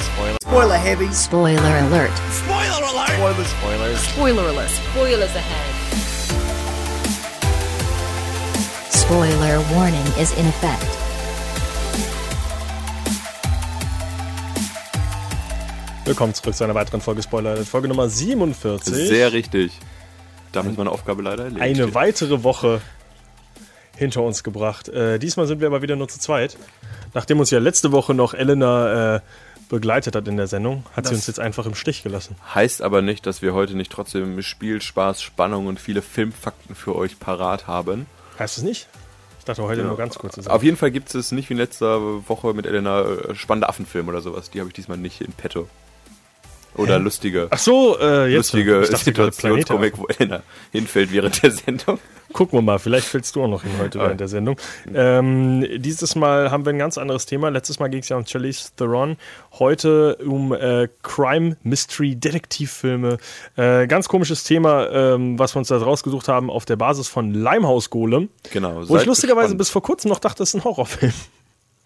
Spoiler. Spoiler heavy. Spoiler alert. Spoiler alert. Spoiler. Spoilers. Spoiler alert. Spoilers ahead. Spoiler warning is in effect. Willkommen zurück zu einer weiteren Folge Spoiler Alert. Folge Nummer 47. Sehr richtig. Damit ist meine Aufgabe leider erledigt. Eine weitere Woche hinter uns gebracht. Äh, diesmal sind wir aber wieder nur zu zweit. Nachdem uns ja letzte Woche noch Elena äh, begleitet hat in der Sendung, hat sie uns jetzt einfach im Stich gelassen. Heißt aber nicht, dass wir heute nicht trotzdem Spiel, Spaß, Spannung und viele Filmfakten für euch parat haben. Heißt es nicht? Ich dachte heute nur ganz kurz. Auf jeden Fall gibt es nicht wie in letzter Woche mit Elena äh, spannende Affenfilme oder sowas. Die habe ich diesmal nicht in petto. Oder lustige, Ach so, äh, jetzt. lustige ich dachte Situationskomik, wo Elena hinfällt während der Sendung. Gucken wir mal, vielleicht fällst du auch noch hin heute während der Sendung. Ähm, dieses Mal haben wir ein ganz anderes Thema. Letztes Mal ging es ja um Charlize Theron. Heute um äh, Crime, Mystery, Detektivfilme. Äh, ganz komisches Thema, ähm, was wir uns da rausgesucht haben auf der Basis von Limehouse Golem. Genau. Wo ich lustigerweise gespannt. bis vor kurzem noch dachte, das ist ein Horrorfilm.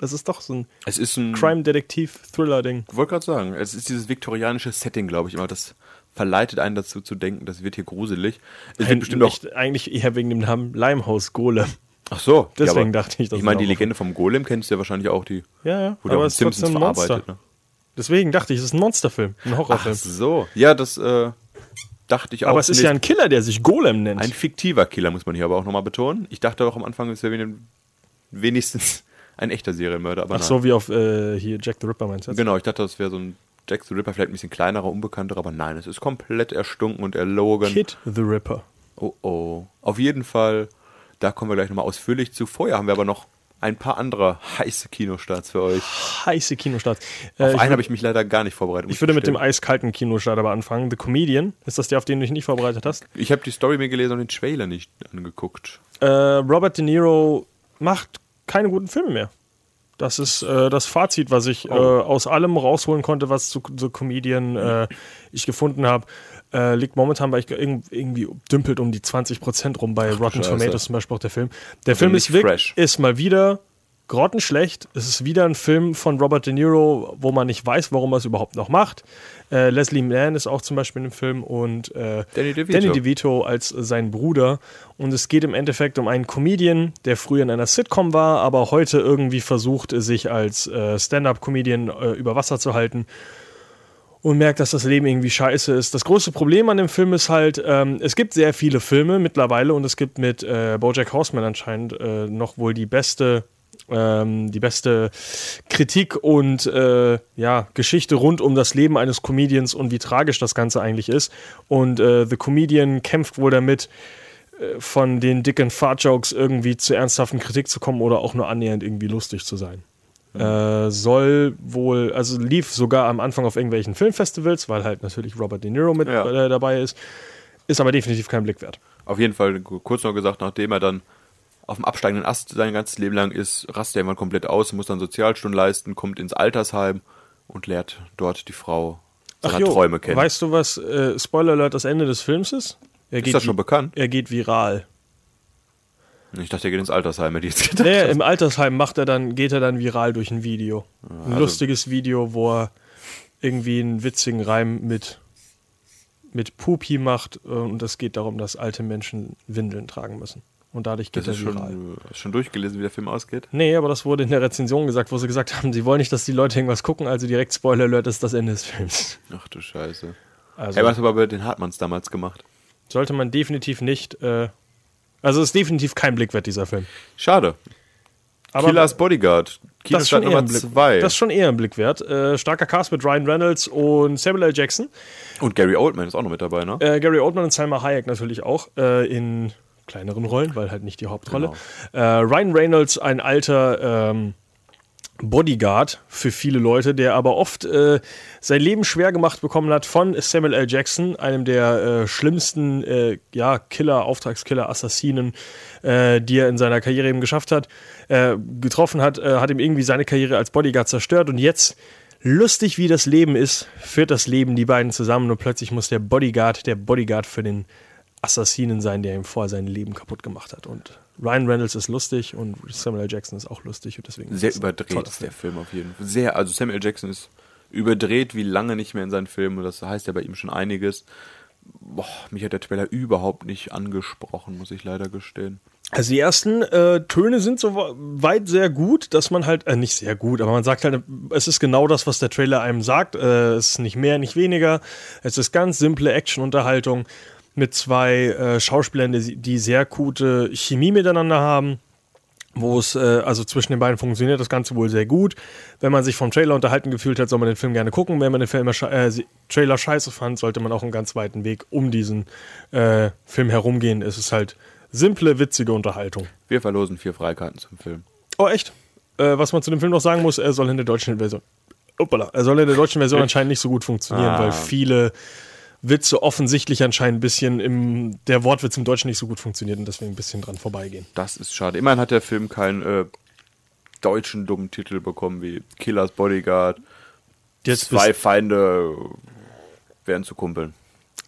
Das ist doch so ein Es ist ein. Crime-Detektiv-Thriller-Ding. Ich wollte gerade sagen, es ist dieses viktorianische Setting, glaube ich, immer. Das verleitet einen dazu zu denken, das wird hier gruselig. Es wird bestimmt auch. Eigentlich eher wegen dem Namen Limehouse Golem. Ach so. Deswegen ja, dachte ich, das Ich meine, die Legende vom Golem kennst du ja wahrscheinlich auch, die Ja, ja. wurde Aber es Simpsons ein verarbeitet. Ne? Deswegen dachte ich, es ist ein Monsterfilm, ein Ach Horrorfilm. so. Ja, das äh, dachte ich auch. Aber es ist ja ein Killer, der sich Golem nennt. Ein fiktiver Killer, muss man hier aber auch nochmal betonen. Ich dachte auch am Anfang, es wäre wen- wenigstens ein echter Serienmörder, aber Ach nein. so, wie auf äh, hier Jack the Ripper meinst du? Genau, ich dachte, das wäre so ein Jack the Ripper, vielleicht ein bisschen kleinerer, unbekannterer, aber nein, es ist komplett erstunken und erlogen. Kid the Ripper. Oh oh. Auf jeden Fall, da kommen wir gleich nochmal ausführlich zu. Vorher haben wir aber noch ein paar andere heiße Kinostarts für euch. Heiße Kinostart. Äh, Auf einen habe ich mich leider gar nicht vorbereitet. ich würde mit dem eiskalten Kinostart aber anfangen. The Comedian. Ist das der, auf den du dich nicht vorbereitet hast? Ich habe die Story mir gelesen und den Trailer nicht angeguckt. Äh, Robert De Niro macht keine guten Filme mehr. Das ist äh, das Fazit, was ich äh, aus allem rausholen konnte, was zu The Comedian äh, ich gefunden habe. Äh, liegt momentan bei ich irg- irgendwie dümpelt um die 20% rum bei Rotten Scheiße. Tomatoes zum Beispiel auch der Film. Der Film ist, wirklich, ist mal wieder grottenschlecht. Es ist wieder ein Film von Robert De Niro, wo man nicht weiß, warum er es überhaupt noch macht. Äh, Leslie Mann ist auch zum Beispiel in dem Film und äh, Danny DeVito. Danny DeVito als äh, sein Bruder. Und es geht im Endeffekt um einen Comedian, der früher in einer Sitcom war, aber heute irgendwie versucht, sich als äh, Stand-up-Comedian äh, über Wasser zu halten und merkt, dass das Leben irgendwie scheiße ist. Das große Problem an dem Film ist halt, ähm, es gibt sehr viele Filme mittlerweile und es gibt mit äh, BoJack Horseman anscheinend äh, noch wohl die beste ähm, die beste Kritik und äh, ja, Geschichte rund um das Leben eines Comedians und wie tragisch das Ganze eigentlich ist. Und äh, The Comedian kämpft wohl damit, äh, von den dicken Fart-Jokes irgendwie zu ernsthaften Kritik zu kommen oder auch nur annähernd irgendwie lustig zu sein. Äh, soll wohl, also lief sogar am Anfang auf irgendwelchen Filmfestivals, weil halt natürlich Robert De Niro mit Ja. äh, dabei ist. Ist aber definitiv kein Blick wert. Auf jeden Fall, kurz noch gesagt, nachdem er dann auf dem absteigenden Ast sein ganzes Leben lang ist, rastet er irgendwann komplett aus, muss dann Sozialstunden leisten, kommt ins Altersheim und lernt dort die Frau seiner jo, Träume kennen. Weißt du, was äh, Spoiler Alert das Ende des Films ist? Er ist das schon bekannt? Er geht viral. Ich dachte, er geht ins Altersheim, hätte ich jetzt gedacht. Nee, im Altersheim macht er dann, geht er dann viral durch ein Video. Ein also- lustiges Video, wo er irgendwie einen witzigen Reim mit, mit Pupi macht. äh, Und es geht darum, dass alte Menschen Windeln tragen müssen. Und dadurch geht Das ist er viral. schon, äh, hast schon durchgelesen, wie der Film ausgeht. Nee, aber das wurde in der Rezension gesagt, wo sie gesagt haben, sie wollen nicht, dass die Leute irgendwas gucken, also direkt Spoiler Alert ist das Ende des Films. Ach du Scheiße. Also Er hat aber bei den Hartmanns damals gemacht. sollte man definitiv nicht. Äh, also ist definitiv kein Blick wert, dieser Film. Schade. Aber Killers Bodyguard. das ist, schon Kinostart eher Nummer ein Blick, 2. das ist schon eher ein Blick wert. Äh, starker Cast mit Ryan Reynolds und Samuel L. Jackson. Und Gary Oldman ist auch noch mit dabei, ne? Äh, Gary Oldman und Salma Hayek natürlich auch äh, in kleineren Rollen, weil halt nicht die Hauptrolle. Genau. Äh, Ryan Reynolds, ein alter ähm, Bodyguard für viele Leute, der aber oft äh, sein Leben schwer gemacht bekommen hat von Samuel L. Jackson, einem der äh, schlimmsten äh, ja, Killer, Auftragskiller, Assassinen, äh, die er in seiner Karriere eben geschafft hat, äh, getroffen hat, äh, hat ihm irgendwie seine Karriere als Bodyguard zerstört und jetzt lustig wie das Leben ist, führt das Leben die beiden zusammen und plötzlich muss der Bodyguard der Bodyguard für den Assassinen sein, der ihm vorher sein Leben kaputt gemacht hat. Und Ryan Reynolds ist lustig und Samuel L. Jackson ist auch lustig und deswegen Sehr ist überdreht ist der Film. Film auf jeden Fall. Sehr, also Samuel L. Jackson ist überdreht wie lange nicht mehr in seinen Filmen und das heißt ja bei ihm schon einiges. Boah, mich hat der Trailer überhaupt nicht angesprochen, muss ich leider gestehen. Also die ersten äh, Töne sind so weit sehr gut, dass man halt, äh, nicht sehr gut, aber man sagt halt, es ist genau das, was der Trailer einem sagt. Äh, es ist nicht mehr, nicht weniger. Es ist ganz simple Action-Unterhaltung mit zwei äh, Schauspielern, die, die sehr gute Chemie miteinander haben wo es, äh, also zwischen den beiden funktioniert das Ganze wohl sehr gut. Wenn man sich vom Trailer unterhalten gefühlt hat, soll man den Film gerne gucken. Wenn man den Film äh, Trailer scheiße fand, sollte man auch einen ganz weiten Weg um diesen äh, Film herumgehen. Es ist halt simple, witzige Unterhaltung. Wir verlosen vier Freikarten zum Film. Oh, echt? Äh, was man zu dem Film noch sagen muss, er soll in der deutschen Version. Uppala, er soll in der deutschen Version anscheinend nicht so gut funktionieren, Ah. weil viele Witze offensichtlich anscheinend ein bisschen im, der Wortwitz im Deutschen nicht so gut funktioniert und deswegen ein bisschen dran vorbeigehen. Das ist schade. Immerhin hat der Film keinen äh, deutschen dummen Titel bekommen wie Killers Bodyguard. Jetzt Zwei Feinde werden zu Kumpeln.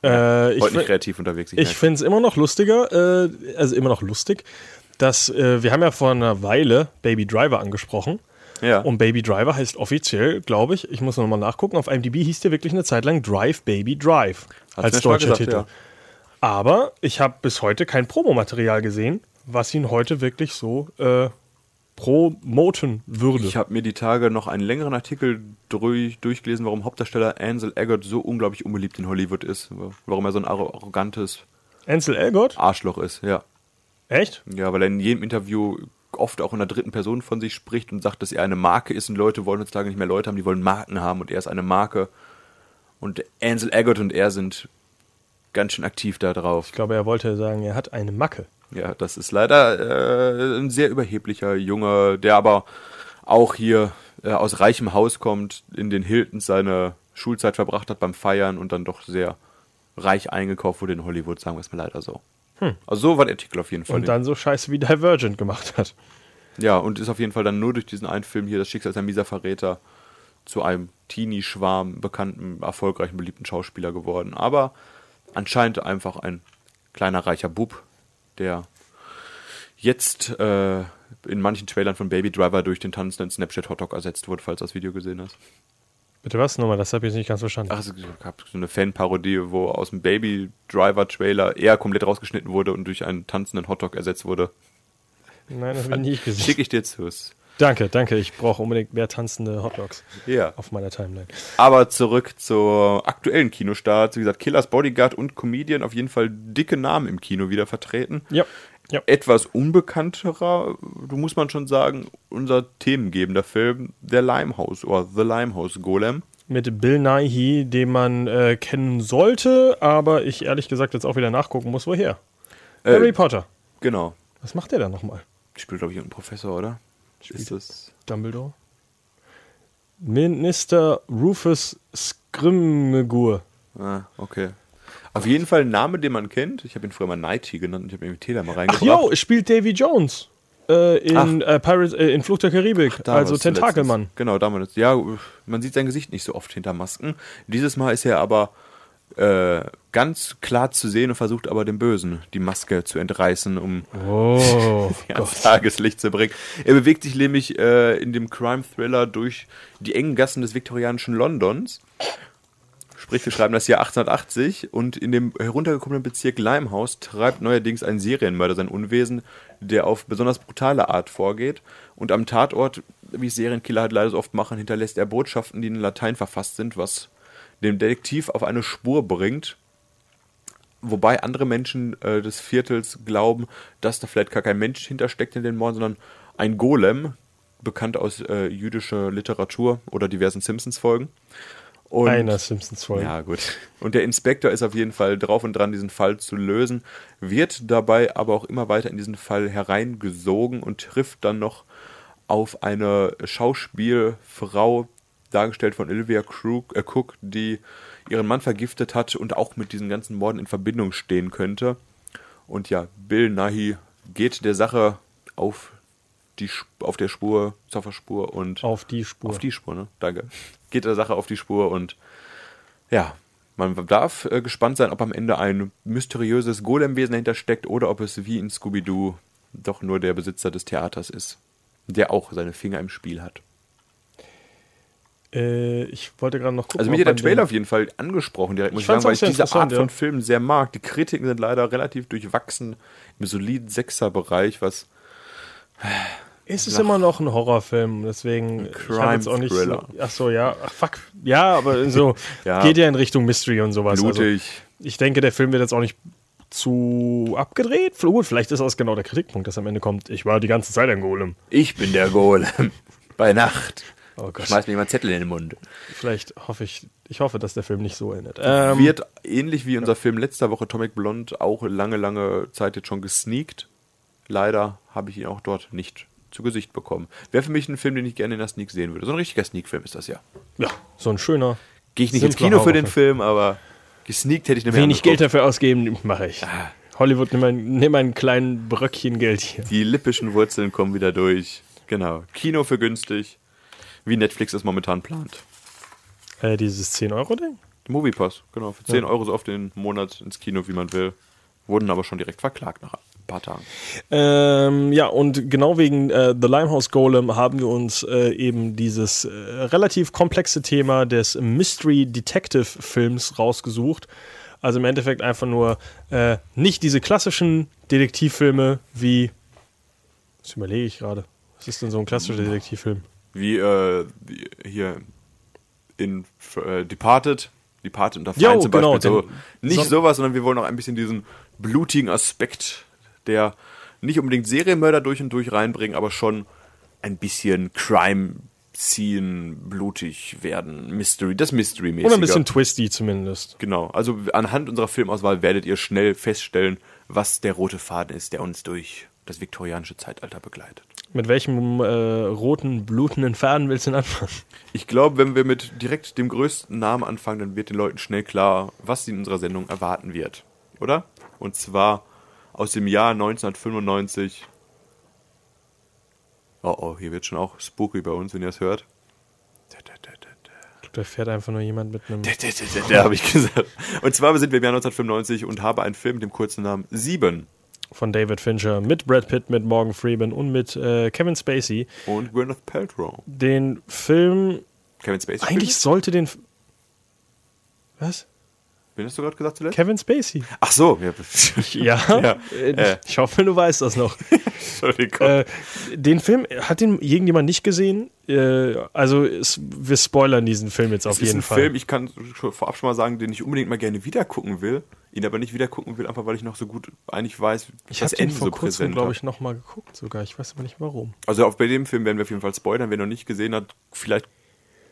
Äh, ich Heute nicht kreativ unterwegs. ich merke. finde es immer noch lustiger, äh, also immer noch lustig, dass äh, wir haben ja vor einer Weile Baby Driver angesprochen. Ja. Und Baby Driver heißt offiziell, glaube ich, ich muss nochmal nachgucken, auf IMDb hieß der wirklich eine Zeit lang Drive Baby Drive Hat's als deutscher gesagt, Titel. ja. Aber ich habe bis heute kein Promomaterial gesehen, was ihn heute wirklich so äh, promoten würde. Ich habe mir die Tage noch einen längeren Artikel durch, durchgelesen, warum Hauptdarsteller Ansel Elgort so unglaublich unbeliebt in Hollywood ist. Warum er so ein arro- arrogantes Ansel Elgort? Arschloch ist, ja. Echt? Ja, weil er in jedem Interview oft auch in der dritten Person von sich spricht und sagt, dass er eine Marke ist und Leute wollen heutzutage nicht mehr Leute haben, die wollen Marken haben und er ist eine Marke. Und Ansel Elgort und er sind ganz schön aktiv da drauf. Ich glaube, er wollte sagen, er hat eine Macke. Ja, das ist leider äh, ein sehr überheblicher Junge, der aber auch hier äh, aus reichem Haus kommt, in den Hiltons seine Schulzeit verbracht hat beim Feiern und dann doch sehr reich eingekauft wurde in Hollywood, sagen wir es mal leider so. Also so war der Artikel auf jeden Fall. Und dann so scheiße wie Divergent gemacht hat. ja, und ist auf jeden Fall dann nur durch diesen einen Film hier, das Schicksal ein mieser Verräter, zu einem Teenie-Schwarm bekannten, erfolgreichen, beliebten Schauspieler geworden. Aber anscheinend einfach ein kleiner, reicher Bub, der jetzt äh, in manchen Trailern von Baby Driver durch den tanzenden Snapchat Hotdog ersetzt wurde, falls du das Video gesehen hast. Bitte was? Nochmal, das habe ich jetzt nicht ganz verstanden. Ach, es gab so eine Fan-Parodie, wo aus dem Baby Driver Trailer er komplett rausgeschnitten wurde und durch einen tanzenden Hotdog ersetzt wurde. Nein, das habe ich nicht gesehen. Schicke ich dir zu. Danke, danke. Ich brauche unbedingt mehr tanzende Hotdogs Ja. auf meiner Timeline. Aber zurück zur aktuellen Kinostarts. Wie gesagt, Killers Bodyguard und Comedian auf jeden Fall dicke Namen im Kino wieder vertreten. Ja, ja. Etwas unbekannterer, du muss man schon sagen, unser themengebender Film, der Limehouse oder The Limehouse Golem. Mit Bill Nighy, den man äh, kennen sollte, aber ich ehrlich gesagt jetzt auch wieder nachgucken muss, woher. Äh, Harry Potter. Genau. Was macht der da nochmal? Spielt, glaube ich, irgendein Professor, oder? Ist das. Dumbledore? Minister Rufus Scrimgeour. Ah, okay. Auf jeden Fall ein Name, den man kennt. Ich habe ihn früher mal Nighty genannt und ich habe mit Taylor mal Ach reingebracht. jo, es spielt Davy Jones äh, in, äh, Pirates, äh, in Flug der Karibik, Damals also Tentakelmann. letztens. Genau, damals. Ja, man sieht sein Gesicht nicht so oft hinter Masken. Dieses Mal ist er aber äh, ganz klar zu sehen und versucht aber dem Bösen die Maske zu entreißen, um Oh, sie ans Tageslicht zu bringen. Er bewegt sich nämlich äh, in dem Crime-Thriller durch die engen Gassen des viktorianischen Londons. Sprich, wir schreiben das Jahr 1880 und in dem heruntergekommenen Bezirk Limehouse treibt neuerdings ein Serienmörder sein Unwesen, der auf besonders brutale Art vorgeht. Und am Tatort, wie Serienkiller halt leider so oft machen, hinterlässt er Botschaften, die in Latein verfasst sind, was den Detektiv auf eine Spur bringt. Wobei andere Menschen äh, des Viertels glauben, dass da vielleicht gar kein Mensch hintersteckt in den Morden, sondern ein Golem, bekannt aus äh, jüdischer Literatur oder diversen Simpsons-Folgen. Und- einer Simpsons-Folge. ja, gut. Und der Inspektor ist auf jeden Fall drauf und dran, diesen Fall zu lösen, wird dabei aber auch immer weiter in diesen Fall hereingesogen und trifft dann noch auf eine Schauspielfrau, dargestellt von Olivia Crook, äh, Cook, die ihren Mann vergiftet hat und auch mit diesen ganzen Morden in Verbindung stehen könnte. Und ja, Bill Nighy geht der Sache auf die auf der Spur, zur Spur und Auf die Spur. auf die Spur, ne? Danke. Geht der Sache auf die Spur und ja, man darf äh, gespannt sein, ob am Ende ein mysteriöses Golemwesen dahinter steckt oder ob es wie in Scooby-Doo doch nur der Besitzer des Theaters ist, der auch seine Finger im Spiel hat. Äh, ich wollte gerade noch gucken. Also mich ob hat der Trailer auf jeden Fall angesprochen, direkt muss Ich ich sagen, weil ich diese Art interessant, von ja. Filmen sehr mag. Die Kritiken sind leider relativ durchwachsen im soliden Sechser-Bereich, was Es ist immer noch ein Horrorfilm, deswegen ich hab jetzt auch nicht so. Ach so, ja, ach fuck. Ja, aber so Ja. geht ja in Richtung Mystery und sowas. blutig. Also, ich denke, der Film wird jetzt auch nicht zu abgedreht. Gut, vielleicht ist das genau der Kritikpunkt, dass am Ende kommt, ich war die ganze Zeit ein Golem. ich bin der Golem. Bei Nacht. Oh Gott. Schmeißt mir jemand Zettel in den Mund. Vielleicht hoffe ich, ich hoffe, dass der Film nicht so endet. Ähm, Wird ähnlich wie unser Film letzter Woche Atomic Blonde auch lange, lange Zeit jetzt schon gesneakt. Leider habe ich ihn auch dort nicht zu Gesicht bekommen. Wäre für mich ein Film, den ich gerne in der Sneak sehen würde. So ein richtiger Sneak-Film ist das ja. ja, so ein schöner. Gehe ich nicht ins Kino für den. Film, aber gesneakt hätte ich nämlich Wenig Geld dafür ausgeben, mache ich. Hollywood, nimm ein, nimm einen kleinen Bröckchen Geld hier. Die lippischen Wurzeln kommen wieder durch. Genau. Kino für günstig. Wie Netflix es momentan plant. Äh, dieses 10-Euro-Ding? Moviepass, genau. Für 10 Euro so oft den Monat ins Kino, wie man will. Wurden aber schon direkt verklagt nach ein paar Tagen. Ähm, ja, und genau wegen äh, The Limehouse Golem haben wir uns äh, eben dieses äh, relativ komplexe Thema des Mystery Detective Films rausgesucht. Also im Endeffekt einfach nur äh, nicht diese klassischen Detektivfilme wie. Was überlege ich gerade? Was ist denn so ein klassischer Detektivfilm? Wie äh, hier in äh, Departed. Departed unter Jo, Feind zum genau, Beispiel. So, den- nicht so- sowas, sondern wir wollen auch ein bisschen diesen blutigen Aspekt, der nicht unbedingt Serienmörder durch und durch reinbringen, aber schon ein bisschen Crime Scene, blutig werden, Mystery, das Mystery-mäßige. Oder ein bisschen twisty zumindest. Genau, also anhand unserer Filmauswahl werdet ihr schnell feststellen, was der rote Faden ist, der uns durch das viktorianische Zeitalter begleitet. Mit welchem äh, roten, blutenden Faden willst du denn anfangen? Ich glaube, wenn wir mit direkt dem größten Namen anfangen, dann wird den Leuten schnell klar, was sie in unserer Sendung erwarten wird. Oder? Und zwar aus dem Jahr 1995. Oh oh, hier wird schon auch spooky bei uns, wenn ihr es hört. Da fährt einfach nur jemand mit einem. Der habe ich gesagt. Und zwar sind wir im Jahr 1995 und habe einen Film mit dem kurzen Namen Sieben von David Fincher mit Brad Pitt, mit Morgan Freeman und mit äh, Kevin Spacey. und Gwyneth Paltrow. Den Film, Kevin Spacey. eigentlich sollte den. Was? Wen hast du gerade gesagt zuletzt? Kevin Spacey. Ach so, ja. Ja, Ja, äh, äh. ich hoffe, du weißt das noch. Entschuldigung. äh, den Film, hat den irgendjemand nicht gesehen? Äh, also, es, wir spoilern diesen Film jetzt auf Es ist jeden ein Fall. Film, ich kann vorab schon mal sagen, den ich unbedingt mal gerne wieder gucken will, ihn aber nicht wieder gucken will, einfach weil ich noch so gut eigentlich weiß, ich das Ende so kurzem, präsent glaube habe. ich, nochmal geguckt sogar. Ich weiß aber nicht warum. Also auch bei dem Film werden wir auf jeden Fall spoilern, wer noch nicht gesehen hat, vielleicht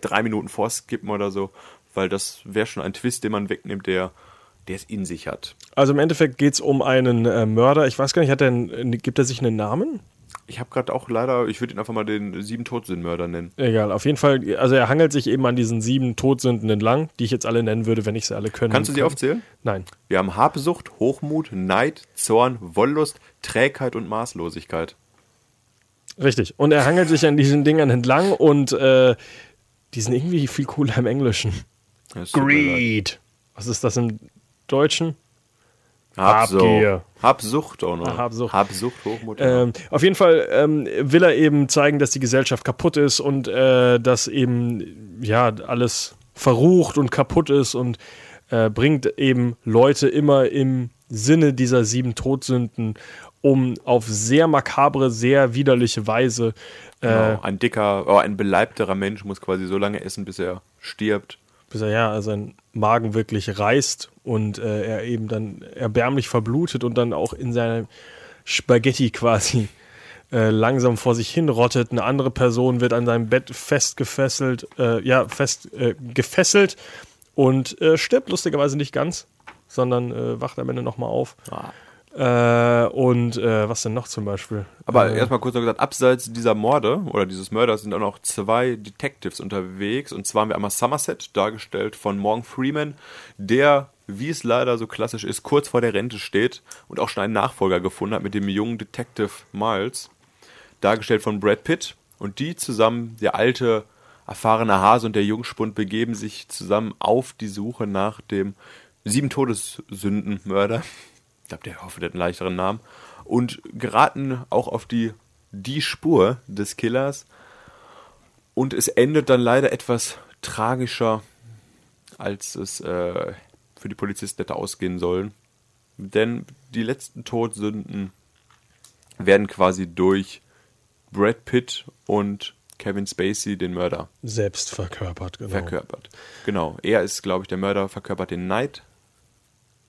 drei Minuten vorskippen oder so, weil das wäre schon ein Twist, den man wegnimmt, der der es in sich hat. Also im Endeffekt geht es um einen äh, Mörder. Ich weiß gar nicht, hat er einen, gibt er sich einen Namen? Ich habe gerade auch leider, ich würde ihn einfach mal den sieben Todsündmörder nennen. Egal, auf jeden Fall, also er hangelt sich eben an diesen sieben Todsünden entlang, die ich jetzt alle nennen würde, wenn ich sie alle können. Kannst du sie kann. aufzählen? Nein. Wir haben Habsucht, Hochmut, Neid, Zorn, Wollust, Trägheit und Maßlosigkeit. Richtig. Und er hangelt sich an diesen Dingern entlang und äh, die sind irgendwie viel cooler im Englischen. Greed. Was ist das im Deutschen? Habsucht. Habgier. Habsucht auch noch. Ah, Habsucht. Habsucht, Hochmut. Ähm, auf jeden Fall ähm, will er eben zeigen, dass die Gesellschaft kaputt ist und äh, dass eben ja alles verrucht und kaputt ist und äh, bringt eben Leute immer im Sinne dieser sieben Todsünden um auf sehr makabre, sehr widerliche Weise äh, Genau. Ein dicker, oh, ein beleibterer Mensch muss quasi so lange essen, bis er stirbt. Bis er ja sein Magen wirklich reißt und äh, er eben dann erbärmlich verblutet und dann auch in seinem Spaghetti quasi äh, langsam vor sich hin rottet. Eine andere Person wird an seinem Bett festgefesselt, äh, ja, fest äh, gefesselt und äh, stirbt lustigerweise nicht ganz, sondern äh, wacht am Ende nochmal auf. Äh, und äh, was denn noch zum Beispiel? Aber äh, erstmal kurz noch gesagt, abseits dieser Morde oder dieses Mörders sind auch noch zwei Detectives unterwegs. Und zwar haben wir einmal Somerset, dargestellt von Morgan Freeman, der, wie es leider so klassisch ist, kurz vor der Rente steht und auch schon einen Nachfolger gefunden hat mit dem jungen Detective Miles, dargestellt von Brad Pitt. Und die zusammen, der alte, erfahrene Hase und der Jungspund, begeben sich zusammen auf die Suche nach dem sieben Todessündenmörder. Ich glaube, der hoffe, der hat einen leichteren Namen. Und geraten auch auf die, die Spur des Killers. Und es endet dann leider etwas tragischer, als es äh, für die Polizisten hätte ausgehen sollen. Denn die letzten Todsünden werden quasi durch Brad Pitt und Kevin Spacey, den Mörder, Selbst verkörpert, genau. verkörpert. Genau. Er ist, glaube ich, der Mörder, verkörpert den Knight.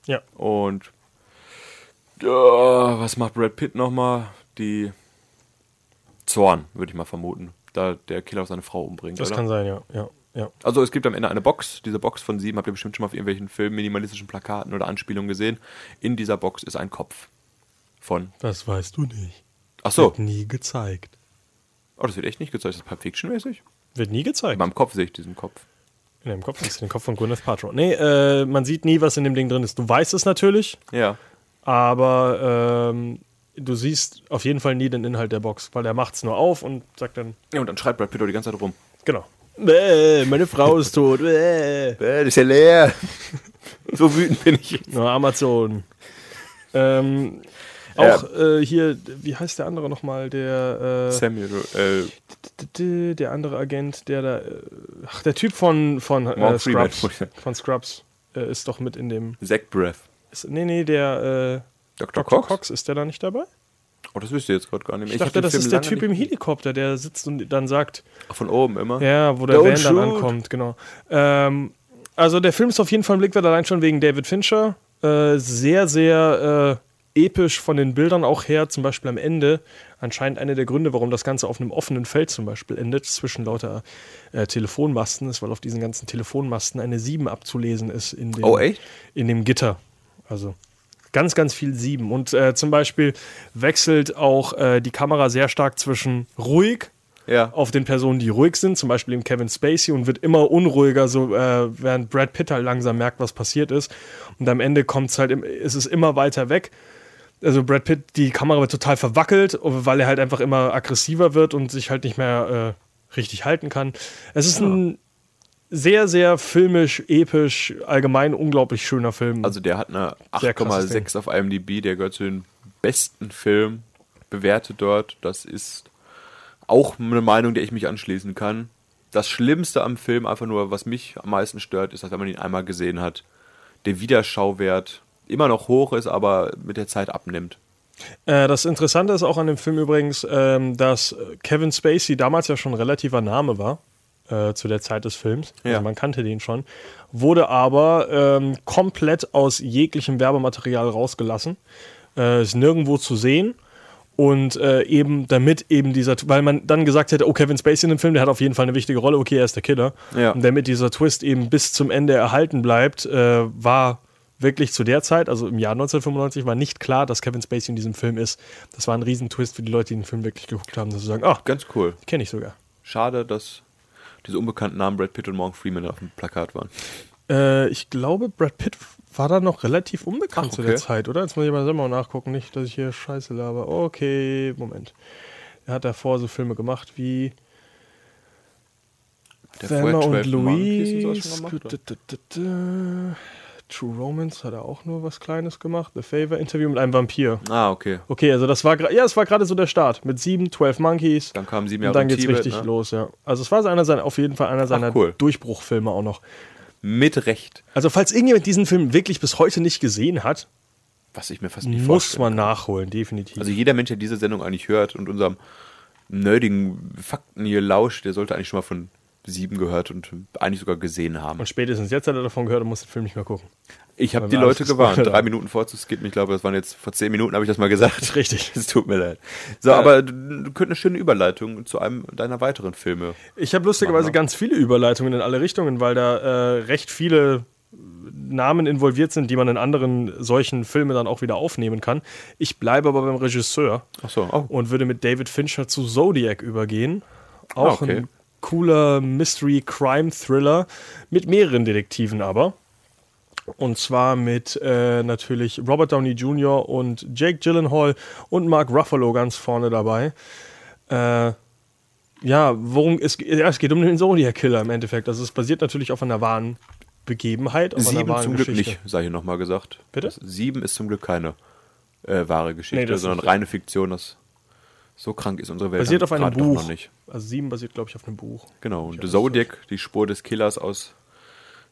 Ja. Und äh, was macht Brad Pitt nochmal? Die Zorn, würde ich mal vermuten. Da der Killer seine Frau umbringt. Das oder? kann sein, ja. ja, ja. Also es gibt am Ende eine Box. Diese Box von sieben habt ihr bestimmt schon mal auf irgendwelchen Filmen, minimalistischen Plakaten oder Anspielungen gesehen. In dieser Box ist ein Kopf von. Das weißt du nicht. Ach so. Wird nie gezeigt. Oh, das wird echt nicht gezeigt. Ist das Pulp Fiction mäßig? Wird nie gezeigt. In meinem Kopf sehe ich diesen Kopf. In deinem Kopf ist den Kopf von Gwyneth Paltrow. Nee, äh, man sieht nie, was in dem Ding drin ist. Du weißt es natürlich, Ja. Aber ähm, du siehst auf jeden Fall nie den Inhalt der Box, weil er macht es nur auf und sagt dann, Ja, und dann schreit Brad Pitt die ganze Zeit rum. genau. Bäh, meine Frau ist tot. Bäh. Äh, das ist ja leer. so wütend bin ich. Nur Amazon. ähm, auch äh, hier, wie heißt der andere nochmal? Der, äh, Samuel, äh, der andere Agent, der da, äh, ach, der Typ von, von äh. Scrubs, von Scrubs äh, ist doch mit in dem, Zach Breath. Ist, nee, nee, der, äh, Dr. Dr. Cox? Cox, ist der da nicht dabei? Oh, das wisst ihr jetzt gerade gar nicht mehr. Ich, hab dachte, das Film ist der Typ im Helikopter, der sitzt und dann sagt, Von oben immer. ja, wo der Don't Van dann ankommt, genau. Ähm, also der Film ist auf jeden Fall ein Blick wert, allein schon wegen David Fincher. Äh, sehr, sehr äh, episch von den Bildern auch her, zum Beispiel am Ende. Anscheinend einer der Gründe, warum das Ganze auf einem offenen Feld zum Beispiel endet, zwischen lauter äh, Telefonmasten ist, weil auf diesen ganzen Telefonmasten eine 7 abzulesen ist in dem, Oh, echt? in dem Gitter. Also ganz, ganz viel 7. Und äh, zum Beispiel wechselt auch äh, die Kamera sehr stark zwischen ruhig Ja. auf den Personen, die ruhig sind, zum Beispiel im Kevin Spacey und wird immer unruhiger, so äh, während Brad Pitt halt langsam merkt, was passiert ist. Und am Ende kommt es halt, im, ist es immer weiter weg. Also Brad Pitt, die Kamera wird total verwackelt, weil er halt einfach immer aggressiver wird und sich halt nicht mehr äh, richtig halten kann. Es ist ein sehr, sehr filmisch, episch, allgemein unglaublich schöner Film. Also der hat eine Sehr krasses 8,6 auf IMDb, der gehört zu den besten Filmen, bewertet dort. Das ist auch eine Meinung, der ich mich anschließen kann. Das Schlimmste am Film, einfach nur, was mich am meisten stört, ist, dass wenn man ihn einmal gesehen hat, der Wiederschauwert immer noch hoch ist, aber mit der Zeit abnimmt. Äh, das Interessante ist auch an dem Film übrigens, ähm, dass Kevin Spacey damals ja schon ein relativer Name war äh, zu der Zeit des Films. Ja. Also man kannte den schon. Wurde aber ähm, komplett aus jeglichem Werbematerial rausgelassen. Äh, ist nirgendwo zu sehen. Und äh, eben damit eben dieser, weil man dann gesagt hätte, oh, Kevin Spacey in dem Film, der hat auf jeden Fall eine wichtige Rolle, okay, er ist der Killer. Ja. Und damit dieser Twist eben bis zum Ende erhalten bleibt, äh, war wirklich zu der Zeit, also im Jahr 1995, war nicht klar, dass Kevin Spacey in diesem Film ist. Das war ein Riesentwist für die Leute, die den Film wirklich geguckt haben, dass sie sagen, ach, Ganz cool. kenne ich sogar. Schade, dass diese unbekannten Namen Brad Pitt und Morgan Freeman auf dem Plakat waren. Äh, ich glaube, Brad Pitt war da noch relativ unbekannt Ach, zu der okay. Zeit, oder? Jetzt muss ich mal selber nachgucken, nicht, dass ich hier Scheiße laber. Okay, Moment. Er hat davor so Filme gemacht wie Der Thelma und 12 Monkeys und sowas Louise. gemacht, True Romance hat er auch nur was Kleines gemacht. The Favor Interview mit einem Vampir. Ah, okay. Okay, also das war ja, es war gerade so der Start mit sieben, 12 Monkeys. Dann kamen sieben und Jahre dann in geht's Tibet, richtig ne? los, ja. Also es war einer seiner, auf jeden Fall einer seiner cool. Durchbruchfilme auch noch. Mit Recht. Also falls irgendjemand diesen Film wirklich bis heute nicht gesehen hat, Was ich mir fast nicht muss man nachholen, definitiv. Also jeder Mensch, der diese Sendung eigentlich hört und unserem nerdigen Fakten hier lauscht, der sollte eigentlich schon mal von sieben gehört und eigentlich sogar gesehen haben. und spätestens jetzt hat er davon gehört und muss den Film nicht mehr gucken. Ich habe die Leute gewarnt, drei haben. Minuten vorzuskippen. Ich glaube, das waren jetzt vor zehn Minuten, habe ich das mal gesagt. Richtig. Es tut mir leid. So, aber du, könntest eine schöne Überleitung zu einem deiner weiteren Filme. Ich habe lustigerweise Machen wir. ganz viele Überleitungen in alle Richtungen, weil da äh, recht viele Namen involviert sind, die man in anderen solchen Filmen dann auch wieder aufnehmen kann. Ich bleibe aber beim Regisseur so, oh. und würde mit David Fincher zu Zodiac übergehen. Auch Ah, okay. ein cooler Mystery-Crime-Thriller mit mehreren Detektiven aber. Und zwar mit äh, natürlich Robert Downey Jr. und Jake Gyllenhaal und Mark Ruffalo ganz vorne dabei. Äh, ja, worum es, ja, es geht um den Zodiac Killer im Endeffekt. Also es basiert natürlich auf einer wahren Begebenheit. Auf Sieben zum Glück Geschichte. nicht, sei hier nochmal gesagt. Bitte? Das sieben ist zum Glück keine äh, wahre Geschichte, Nee, sondern reine Fiktion. Das So krank ist unsere Welt. Basiert auf einem Buch. Noch nicht. Also sieben basiert, glaube ich, auf einem Buch. Genau. Und Zodiac, die Spur des Killers aus,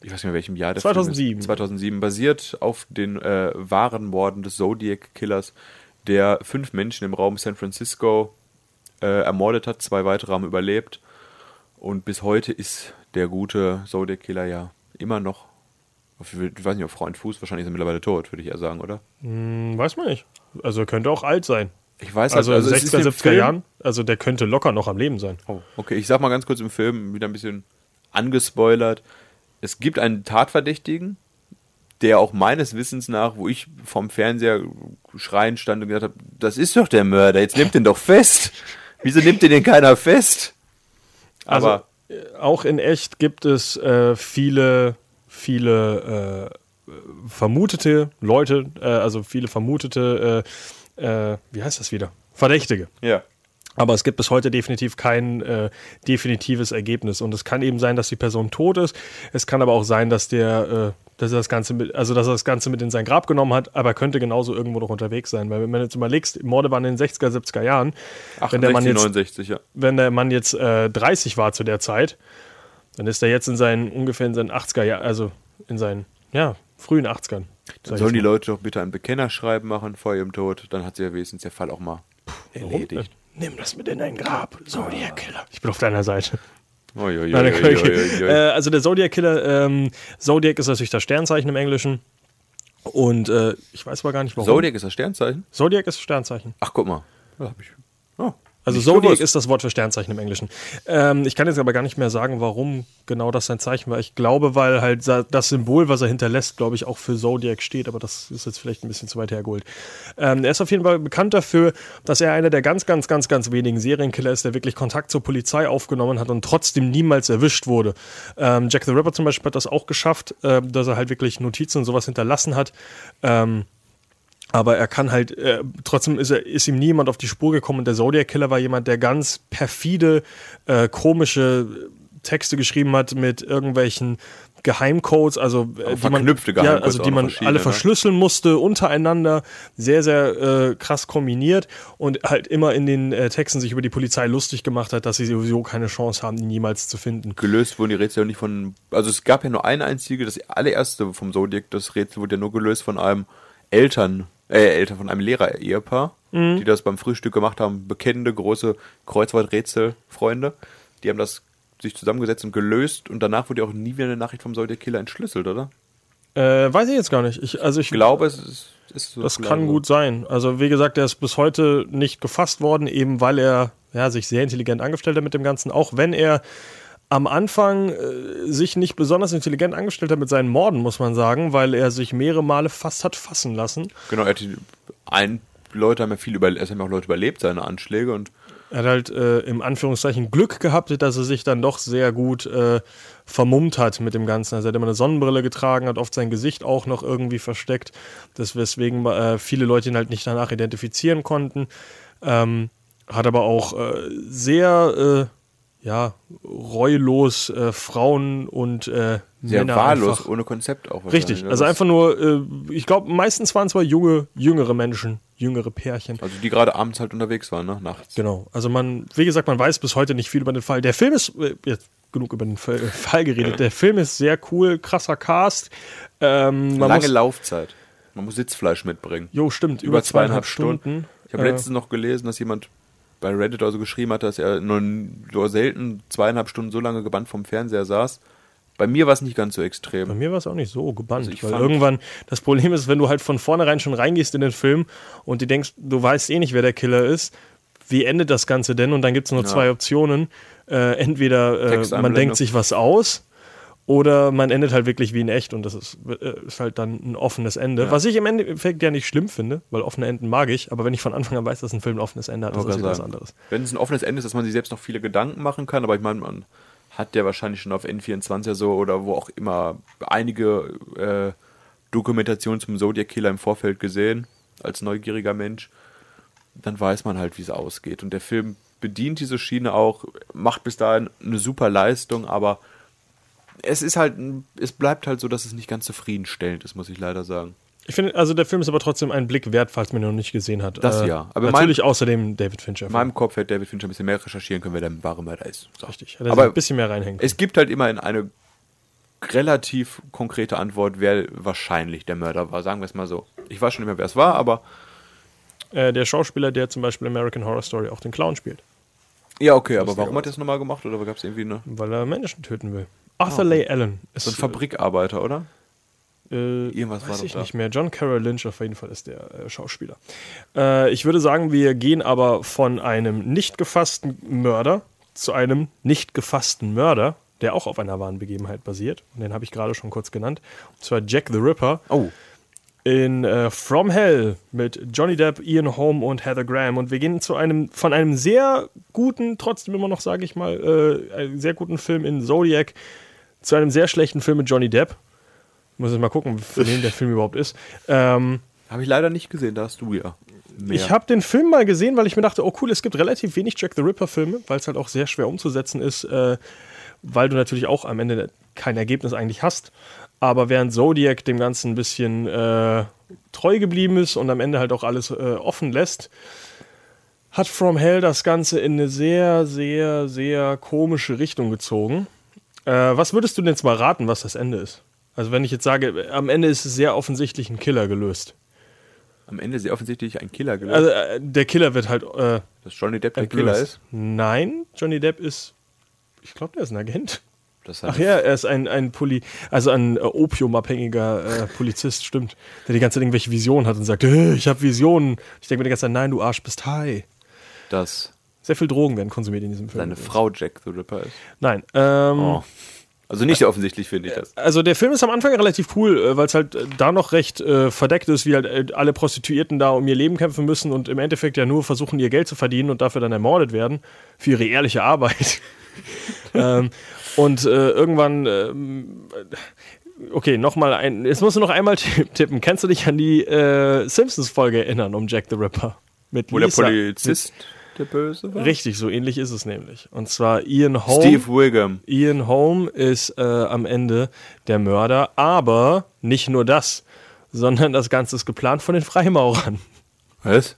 ich weiß nicht mehr welchem Jahr der Film 2007. ist. 2007. Basiert auf den äh, wahren Morden des Zodiac Killers, der fünf Menschen im Raum San Francisco äh, ermordet hat. Zwei weitere haben überlebt. Und bis heute ist der gute Zodiac Killer ja immer noch, ich weiß nicht, auf Freund Fuß, wahrscheinlich ist er mittlerweile tot, würde ich eher sagen, oder? Hm, weiß man nicht. Also er könnte auch alt sein. Ich weiß Also, also in es ist 60er, im 70er Film- Jahren. Also der könnte locker noch am Leben sein. Oh, okay, ich sag mal ganz kurz im Film, wieder ein bisschen angespoilert. Es gibt einen Tatverdächtigen, der auch meines Wissens nach, wo ich vom Fernseher schreien stand und gesagt habe, das ist doch der Mörder, jetzt nimmt den doch fest. Wieso nimmt den denn keiner fest? Aber also, auch in echt gibt es äh, viele, viele äh, vermutete Leute, äh, also viele vermutete, äh, äh, wie heißt das wieder? Verdächtige. ja. Aber es gibt bis heute definitiv kein äh, definitives Ergebnis. Und es kann eben sein, dass die Person tot ist. Es kann aber auch sein, dass der, äh, dass er das Ganze mit, also dass er das Ganze mit in sein Grab genommen hat, aber er könnte genauso irgendwo noch unterwegs sein. Weil wenn man jetzt überlegst, Morde waren in den 60er, 70er Jahren. wenn der Mann 68, jetzt 69, ja. wenn der Mann jetzt äh, 30 war zu der Zeit, dann ist er jetzt in seinen ungefähr in seinen 80er Jahren, also in seinen ja, frühen 80ern. Dann sollen die Leute doch bitte ein Bekennerschreiben machen vor ihrem Tod, dann hat sich ja wenigstens der Fall auch mal erledigt. Nimm das mit in dein Grab, Zodiac Killer. Ich bin auf deiner Seite. Oi, oi, oi, Nein, okay. oi, oi, oi. Äh, also der Zodiac Killer, ähm, Zodiac ist natürlich das Sternzeichen im Englischen. Und äh, ich weiß aber gar nicht warum. Zodiac ist das Sternzeichen? Zodiac ist Sternzeichen. Ach, guck mal. Ja, hab ich. Oh, Also nicht Zodiac gewusst. ist das Wort für Sternzeichen im Englischen. Ähm, ich kann jetzt aber gar nicht mehr sagen, warum genau das sein Zeichen war. Ich glaube, weil halt das Symbol, was er hinterlässt, glaube ich, auch für Zodiac steht, aber das ist jetzt vielleicht ein bisschen zu weit hergeholt. Ähm, er ist auf jeden Fall bekannt dafür, dass er einer der ganz, ganz, ganz, ganz wenigen Serienkiller ist, der wirklich Kontakt zur Polizei aufgenommen hat und trotzdem niemals erwischt wurde. Ähm, Jack the Ripper zum Beispiel hat das auch geschafft, äh, dass er halt wirklich Notizen und sowas hinterlassen hat. Ähm, aber er kann halt, äh, trotzdem ist, er, ist ihm niemand auf die Spur gekommen und der Zodiac Killer war jemand, der ganz perfide, äh, komische Texte geschrieben hat mit irgendwelchen Geheimcodes, also äh, die man, verknüpfte ja, also die man alle ne? verschlüsseln musste untereinander, sehr, sehr äh, krass kombiniert und halt immer in den äh, Texten sich über die Polizei lustig gemacht hat, dass sie sowieso keine Chance haben, ihn jemals zu finden. gelöst wurden die Rätsel ja nicht von. Also es gab ja nur eine einzige, das allererste vom Zodiac, das Rätsel wurde ja nur gelöst von einem Eltern, äh, Eltern von einem Lehrer-Ehepaar, Mhm. die das beim Frühstück gemacht haben, bekennende große Kreuzworträtsel-Freunde. Die haben das sich zusammengesetzt und gelöst und danach wurde ja auch nie wieder eine Nachricht vom Zodiac Killer entschlüsselt, oder? Äh, weiß ich jetzt gar nicht. Ich, also ich glaube, es ist, ist so. Das kann gut sein. Also wie gesagt, er ist bis heute nicht gefasst worden, eben weil er ja, sich sehr intelligent angestellt hat mit dem Ganzen. Auch wenn er am Anfang äh, sich nicht besonders intelligent angestellt hat mit seinen Morden, muss man sagen, weil er sich mehrere Male fast hat fassen lassen. Genau, er hat die, ein, Leute haben ja viel über, es haben auch Leute überlebt, seine Anschläge und Er hat halt äh, im Anführungszeichen Glück gehabt, dass er sich dann doch sehr gut äh, vermummt hat mit dem Ganzen. Also er hat immer eine Sonnenbrille getragen, hat oft sein Gesicht auch noch irgendwie versteckt, das weswegen äh, viele Leute ihn halt nicht danach identifizieren konnten. Ähm, hat aber auch äh, sehr äh, ja, reulos äh, Frauen und äh, sehr Männer wahllos, einfach ohne Konzept auch. Richtig, also einfach nur, äh, ich glaube, meistens waren es zwar junge, jüngere Menschen, jüngere Pärchen. Also die gerade abends halt unterwegs waren, ne? Nachts. Genau. Also man, wie gesagt, man weiß bis heute nicht viel über den Fall. Der Film ist, äh, jetzt genug über den Fall, äh, Fall geredet. Der Film ist sehr cool, krasser Cast. Ähm, Lange muss, Laufzeit. Man muss Sitzfleisch mitbringen. Jo, stimmt, über, zweieinhalb Stunden. Ich habe Äh, letztens noch gelesen, dass jemand bei Reddit oder so geschrieben hat, dass er nur, selten zweieinhalb Stunden so lange gebannt vom Fernseher saß. Bei mir war es nicht ganz so Bei extrem. mir war es auch nicht so gebannt, Also ich weil irgendwann das Problem ist, wenn du halt von vornherein schon reingehst in den Film und du denkst, du weißt eh nicht, wer der Killer ist, wie endet das Ganze denn? Und dann gibt es nur Ja. zwei Optionen. Äh, entweder äh, man denkt sich was aus oder man endet halt wirklich wie in echt und das ist, äh, ist halt dann ein offenes Ende. Ja. Was ich im Endeffekt ja nicht schlimm finde, weil offene Enden mag ich, aber wenn ich von Anfang an weiß, dass ein Film ein offenes Ende hat, ist das wieder gerade was anderes. Wenn es ein offenes Ende ist, dass man sich selbst noch viele Gedanken machen kann, aber ich meine, man hat ja wahrscheinlich schon auf N24 so oder wo auch immer einige äh, Dokumentationen zum Zodiac Killer im Vorfeld gesehen, als neugieriger Mensch. Dann weiß man halt, wie es ausgeht. Und der Film bedient diese Schiene auch, macht bis dahin eine super Leistung, aber es ist halt, es bleibt halt so, dass es nicht ganz zufriedenstellend ist, muss ich leider sagen. Ich finde, also der Film ist aber trotzdem einen Blick wert, falls man ihn noch nicht gesehen hat. Äh, Das ja. Aber natürlich außerdem David Fincher. In meinem Kopf hätte David Fincher ein bisschen mehr recherchieren können, wer der wahre Mörder ist. So. Richtig. Hätte er Aber ein bisschen mehr reinhängen. können. Es gibt halt immerhin eine relativ konkrete Antwort, wer wahrscheinlich der Mörder war. Sagen wir es mal so. Ich weiß schon nicht mehr, wer es war, aber Äh, der Schauspieler, der zum Beispiel American Horror Story auch den Clown spielt, ja, okay. Aber warum hat er das nochmal gemacht? Oder gab es irgendwie eine, weil er Menschen töten will. Arthur Leigh Allen ist so ein Fabrikarbeiter, oder? Äh, Irgendwas war weiß doch ich da. nicht mehr. John Carroll Lynch auf jeden Fall ist der äh, Schauspieler. Äh, ich würde sagen, wir gehen aber von einem nicht gefassten Mörder zu einem nicht gefassten Mörder, der auch auf einer wahren Begebenheit basiert. Und den habe ich gerade schon kurz genannt. Und zwar Jack the Ripper Oh, in äh, From Hell mit Johnny Depp, Ian Holm und Heather Graham. Und wir gehen zu einem von einem sehr guten, trotzdem immer noch, sage ich mal, äh, sehr guten Film in Zodiac zu einem sehr schlechten Film mit Johnny Depp. Muss ich mal gucken, für wen der Film überhaupt ist. Ähm, habe ich leider nicht gesehen. Da hast du ja. Mehr. ich habe den Film mal gesehen, weil ich mir dachte, oh cool, es gibt relativ wenig Jack the Ripper-Filme, weil es halt auch sehr schwer umzusetzen ist, äh, weil du natürlich auch am Ende kein Ergebnis eigentlich hast. Aber während Zodiac dem Ganzen ein bisschen äh, treu geblieben ist und am Ende halt auch alles äh, offen lässt, hat From Hell das Ganze in eine sehr, sehr, sehr komische Richtung gezogen. Äh, was würdest du denn jetzt mal raten, was das Ende ist? Also wenn ich jetzt sage, am Ende ist es sehr offensichtlich ein Killer gelöst. Am Ende sehr offensichtlich ein Killer gelöst. Also äh, der Killer wird halt äh, dass Johnny Depp der Killer ist. Nein, Johnny Depp ist, ich glaube, der ist ein Agent. Das Ach ja, er ist ein, ein Poli, also ein äh, opiumabhängiger äh, Polizist, stimmt, der die ganze Zeit irgendwelche Visionen hat und sagt, "Äh, ich habe Visionen. Ich denke mir die ganze Zeit, nein, du Arsch bist high. Dass Sehr viel Drogen werden konsumiert in diesem Film. seine. Frau Jack the Ripper ist. Nein, ähm, Oh. Also nicht sehr offensichtlich, finde ich das. also der Film ist am Anfang relativ cool, äh, weil es halt äh, da noch recht äh, verdeckt ist, wie halt äh, alle Prostituierten da um ihr Leben kämpfen müssen und im Endeffekt ja nur versuchen, ihr Geld zu verdienen und dafür dann ermordet werden für ihre ehrliche Arbeit. ähm, und äh, irgendwann, ähm, okay, nochmal ein, jetzt musst du noch einmal tippen. Kannst du dich an die äh, Simpsons-Folge erinnern um Jack the Ripper? Mit Wo der Lisa- Polizist der Böse war? Richtig, so ähnlich ist es nämlich. Und zwar Ian Holm. Steve Wiggum. Ian Holm ist äh, am Ende der Mörder, aber nicht nur das, sondern das Ganze ist geplant von den Freimaurern. Was?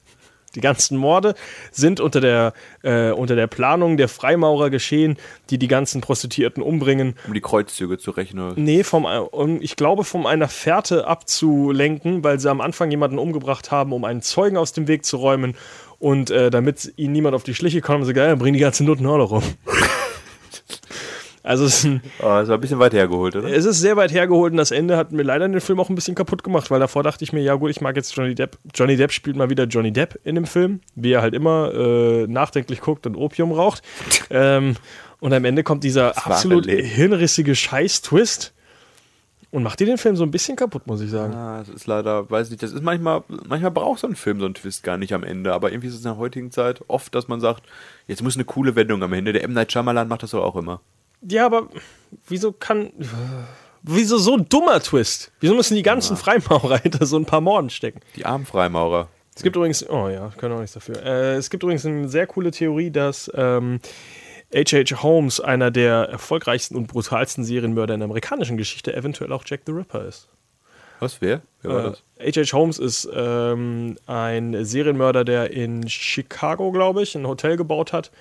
Die ganzen Morde sind unter der, äh, unter der Planung der Freimaurer geschehen, die die ganzen Prostituierten umbringen. Um die Kreuzzüge zu rechnen. Nee, vom, um, ich glaube, von einer Fährte abzulenken, weil sie am Anfang jemanden umgebracht haben, um einen Zeugen aus dem Weg zu räumen. Und äh, damit ihnen niemand auf die Schliche kommt, haben sie gesagt, ja, bring die ganzen Nutten auch noch rum. also es ist ein, Oh, war ein bisschen weit hergeholt, oder? es ist sehr weit hergeholt und das Ende hat mir leider den Film auch ein bisschen kaputt gemacht, weil davor dachte ich mir, ja gut, ich mag jetzt Johnny Depp. Johnny Depp spielt mal wieder Johnny Depp in dem Film, wie er halt immer äh, nachdenklich guckt und Opium raucht. ähm, und am Ende kommt dieser absolut Leben. hirnrissige Scheiß-Twist und macht dir den Film so ein bisschen kaputt, muss ich sagen. Ah, das ist leider, weiß nicht, das ist manchmal, manchmal braucht so ein Film so einen Twist gar nicht am Ende, aber irgendwie ist es in der heutigen Zeit oft, dass man sagt, jetzt muss eine coole Wendung am Ende. Der M. Night Shyamalan macht das doch auch immer. Ja, aber wieso kann. Wieso so ein dummer Twist? Wieso müssen die ganzen Freimaurer hinter so ein paar Morden stecken? Die armen Freimaurer. Es gibt übrigens, oh ja, können auch nichts dafür. Äh, es gibt übrigens eine sehr coole Theorie, dass ähm, H.H. Holmes einer der erfolgreichsten und brutalsten Serienmörder in der amerikanischen Geschichte eventuell auch Jack the Ripper ist. Was, wer? Wer war das? Äh, H.H. Holmes ist ähm, ein Serienmörder, der in Chicago, glaube ich, ein Hotel gebaut hat,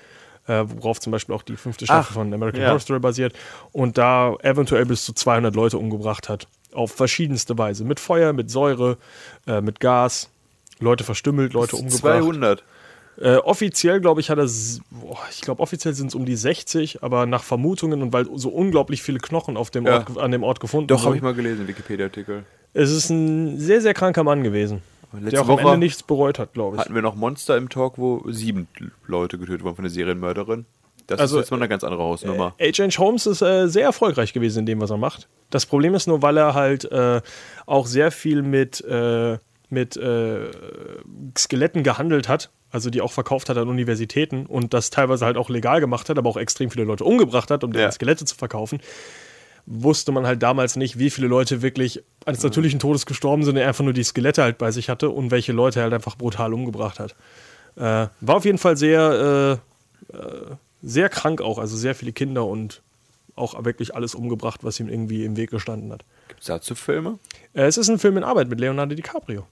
äh, worauf zum Beispiel auch die fünfte Staffel Ach, von American ja. Horror Story basiert und da eventuell bis zu 200 Leute umgebracht hat. Auf verschiedenste Weise. Mit Feuer, mit Säure, äh, mit Gas. Leute verstümmelt, Leute umgebracht. 200. Äh, offiziell, glaube ich, hat er, boah, ich glaube, offiziell sind es um die 60, aber nach Vermutungen und weil so unglaublich viele Knochen auf dem Ja. Ort, an dem Ort gefunden Doch, habe wurden. ich mal gelesen, Wikipedia-Artikel. Es ist ein sehr, sehr kranker Mann gewesen. Letzte der auch am Woche Ende nichts bereut hat, glaube ich. Hatten wir noch Monster im Talk, wo sieben Leute getötet wurden von der Serienmörderin. Das Also, ist jetzt mal eine ganz andere Hausnummer. H.H. Holmes ist äh, sehr erfolgreich gewesen in dem, was er macht. Das Problem ist nur, weil er halt äh, auch sehr viel mit, äh, mit äh, Skeletten gehandelt hat, also die auch verkauft hat an Universitäten und das teilweise halt auch legal gemacht hat, aber auch extrem viele Leute umgebracht hat, um deren Ja. Skelette zu verkaufen. Wusste man halt damals nicht, wie viele Leute wirklich eines natürlichen Todes gestorben sind, er einfach nur die Skelette halt bei sich hatte und welche Leute er halt einfach brutal umgebracht hat. Äh, war auf jeden Fall sehr, äh, sehr krank auch, also sehr viele Kinder und auch wirklich alles umgebracht, was ihm irgendwie im Weg gestanden hat. Gibt es dazu Filme? Äh, es ist ein Film in Arbeit mit Leonardo DiCaprio.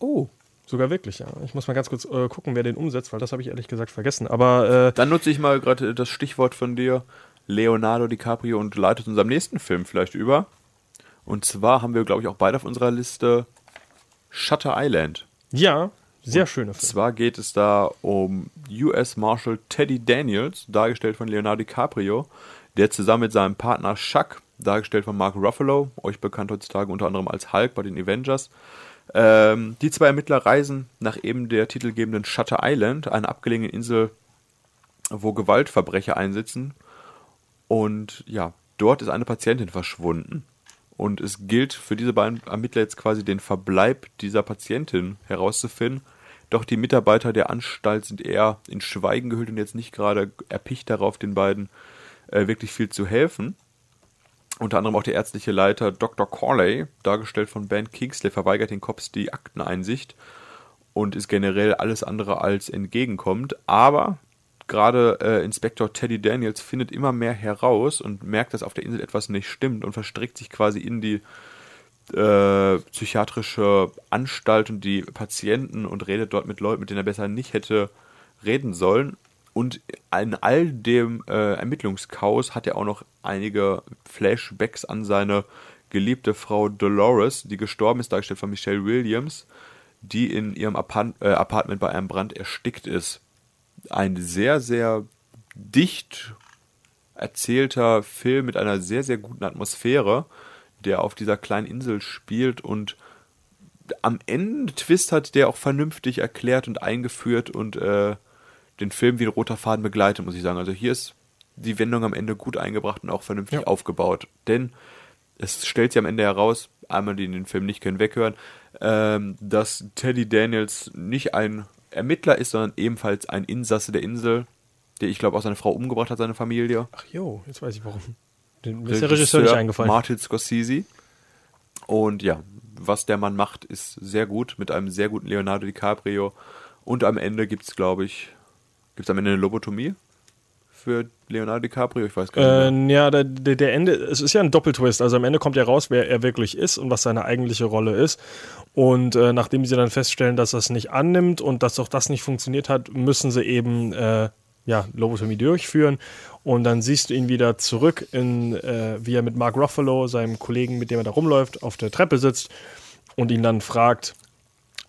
Oh. Sogar wirklich, ja. Ich muss mal ganz kurz äh, gucken, wer den umsetzt, weil das habe ich ehrlich gesagt vergessen. Aber äh, Dann nutze ich mal gerade das Stichwort von dir, Leonardo DiCaprio, und leite zu unserem nächsten Film vielleicht über. Und zwar haben wir, glaube ich, auch beide auf unserer Liste Shutter Island. ja, sehr schöner Film. Zwar geht es da um US Marshal Teddy Daniels, dargestellt von Leonardo DiCaprio, der zusammen mit seinem Partner Chuck, dargestellt von Mark Ruffalo, euch bekannt heutzutage unter anderem als Hulk bei den Avengers, ähm, die zwei Ermittler reisen nach eben der titelgebenden Shutter Island, einer abgelegenen Insel, wo Gewaltverbrecher einsitzen. Und ja, dort ist eine Patientin verschwunden. Und es gilt für diese beiden Ermittler jetzt quasi den Verbleib dieser Patientin herauszufinden. Doch die Mitarbeiter der Anstalt sind eher in Schweigen gehüllt und jetzt nicht gerade erpicht darauf, den beiden äh, wirklich viel zu helfen. Unter anderem auch der ärztliche Leiter Dr. Corley, dargestellt von Ben Kingsley, verweigert den Cops die Akteneinsicht und ist generell alles andere als entgegenkommt. Aber gerade äh, Inspektor Teddy Daniels findet immer mehr heraus und merkt, dass auf der Insel etwas nicht stimmt und verstrickt sich quasi in die äh, psychiatrische Anstalt und die Patienten und redet dort mit Leuten, mit denen er besser nicht hätte reden sollen. Und in all dem äh, Ermittlungschaos hat er auch noch einige Flashbacks an seine geliebte Frau Dolores, die gestorben ist, dargestellt von Michelle Williams, die in ihrem Apart äh, Apartment bei einem Brand erstickt ist. Ein sehr, sehr dicht erzählter Film mit einer sehr, sehr guten Atmosphäre, der auf dieser kleinen Insel spielt und am Ende Twist hat, der auch vernünftig erklärt und eingeführt und äh, den Film wie ein roter Faden begleitet, muss ich sagen. Also hier ist die Wendung am Ende gut eingebracht und auch vernünftig Ja. aufgebaut. Denn es stellt sich am Ende heraus, einmal die den Film nicht können weghören, ähm, dass Teddy Daniels nicht ein Ermittler ist, sondern ebenfalls ein Insasse der Insel, der ich glaube auch seine Frau umgebracht hat, seine Familie. Ach jo, jetzt weiß ich warum. Den ist der Regisseur nicht eingefallen. Martin Scorsese. Und ja, was der Mann macht, ist sehr gut, mit einem sehr guten Leonardo DiCaprio. Und am Ende gibt es, glaube ich, gibt es am Ende eine Lobotomie für Leonardo DiCaprio? Ich weiß gar nicht. Äh, ja, der, der, Ende, es ist ja ein Doppeltwist. Also am Ende kommt ja raus, wer er wirklich ist und was seine eigentliche Rolle ist. Und äh, nachdem sie dann feststellen, dass das nicht annimmt und dass auch das nicht funktioniert hat, müssen sie eben äh, ja, Lobotomie durchführen. Und dann siehst du ihn wieder zurück, in, äh, wie er mit Mark Ruffalo, seinem Kollegen, mit dem er da rumläuft, auf der Treppe sitzt und ihn dann fragt,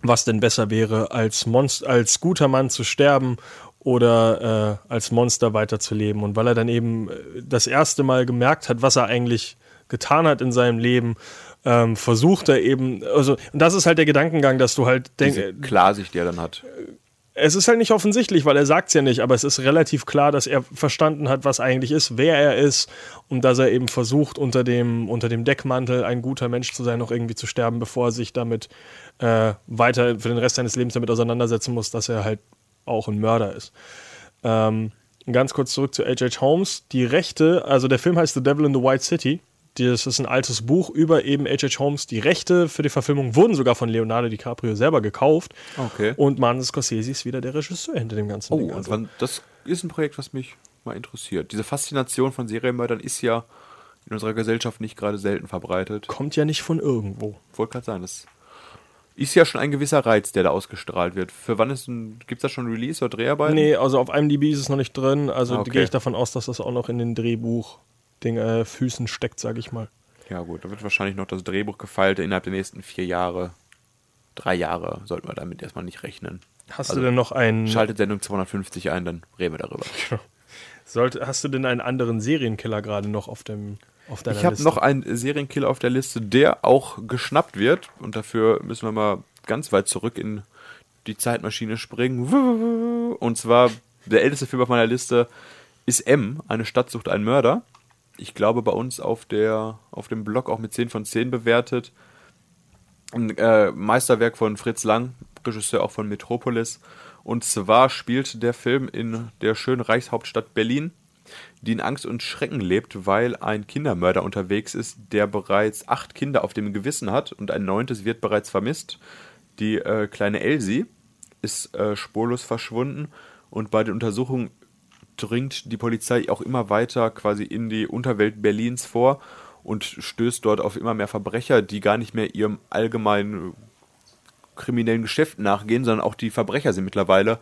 was denn besser wäre, als, Monst als guter Mann zu sterben oder äh, als Monster weiterzuleben. Und weil er dann eben äh, das erste Mal gemerkt hat, was er eigentlich getan hat in seinem Leben, ähm, versucht er eben, also, und das ist halt der Gedankengang, dass du halt denkst, Diese Klarsicht, die er dann hat. es ist halt nicht offensichtlich, weil er sagt es ja nicht, aber es ist relativ klar, dass er verstanden hat, was eigentlich ist, wer er ist und dass er eben versucht, unter dem, unter dem Deckmantel ein guter Mensch zu sein, noch irgendwie zu sterben, bevor er sich damit äh, weiter für den Rest seines Lebens damit auseinandersetzen muss, dass er halt auch ein Mörder ist. Ähm, ganz kurz zurück zu H.H. Holmes. Die Rechte, also der Film heißt The Devil in the White City. Das ist ein altes Buch über eben H.H. Holmes. Die Rechte für die Verfilmung wurden sogar von Leonardo DiCaprio selber gekauft. Okay. Und Martin Scorsese ist wieder der Regisseur hinter dem ganzen Oh, Ding. und Also, wann, das ist ein Projekt, was mich mal interessiert. Diese Faszination von Serienmördern ist ja in unserer Gesellschaft nicht gerade selten verbreitet. kommt ja nicht von irgendwo. Wollte gerade sagen, das ist ja schon ein gewisser Reiz, der da ausgestrahlt wird. Für wann ist ein, gibt's da schon Release oder Dreharbeiten? Nee, also auf IMDb ist es noch nicht drin. Also Ah, okay. gehe ich davon aus, dass das auch noch in den Drehbuch den äh, Füßen steckt, sage ich mal. Ja gut, da wird wahrscheinlich noch das Drehbuch gefeilt innerhalb der nächsten vier Jahre. Drei Jahre sollten wir damit erstmal nicht rechnen. Hast Also, du denn noch einen Schaltet Sendung 250 ein, dann reden wir darüber. sollte, hast du denn einen anderen Serienkiller gerade noch auf dem auf deiner Ich habe Liste? noch einen Serienkiller auf der Liste, der auch geschnappt wird. Und dafür müssen wir mal ganz weit zurück in die Zeitmaschine springen. Und zwar der älteste Film auf meiner Liste ist M, eine Stadt sucht einen Mörder. Ich glaube bei uns auf, der, auf dem Blog auch mit 10 von 10 bewertet. Ein äh, Meisterwerk von Fritz Lang, Regisseur auch von Metropolis. Und zwar spielt der Film in der schönen Reichshauptstadt Berlin, die in Angst und Schrecken lebt, weil ein Kindermörder unterwegs ist, der bereits acht Kinder auf dem Gewissen hat und ein neuntes wird bereits vermisst. Die äh, kleine Elsie ist äh, spurlos verschwunden und bei den Untersuchungen dringt die Polizei auch immer weiter quasi in die Unterwelt Berlins vor und stößt dort auf immer mehr Verbrecher, die gar nicht mehr ihrem allgemeinen kriminellen Geschäft nachgehen, sondern auch die Verbrecher sind mittlerweile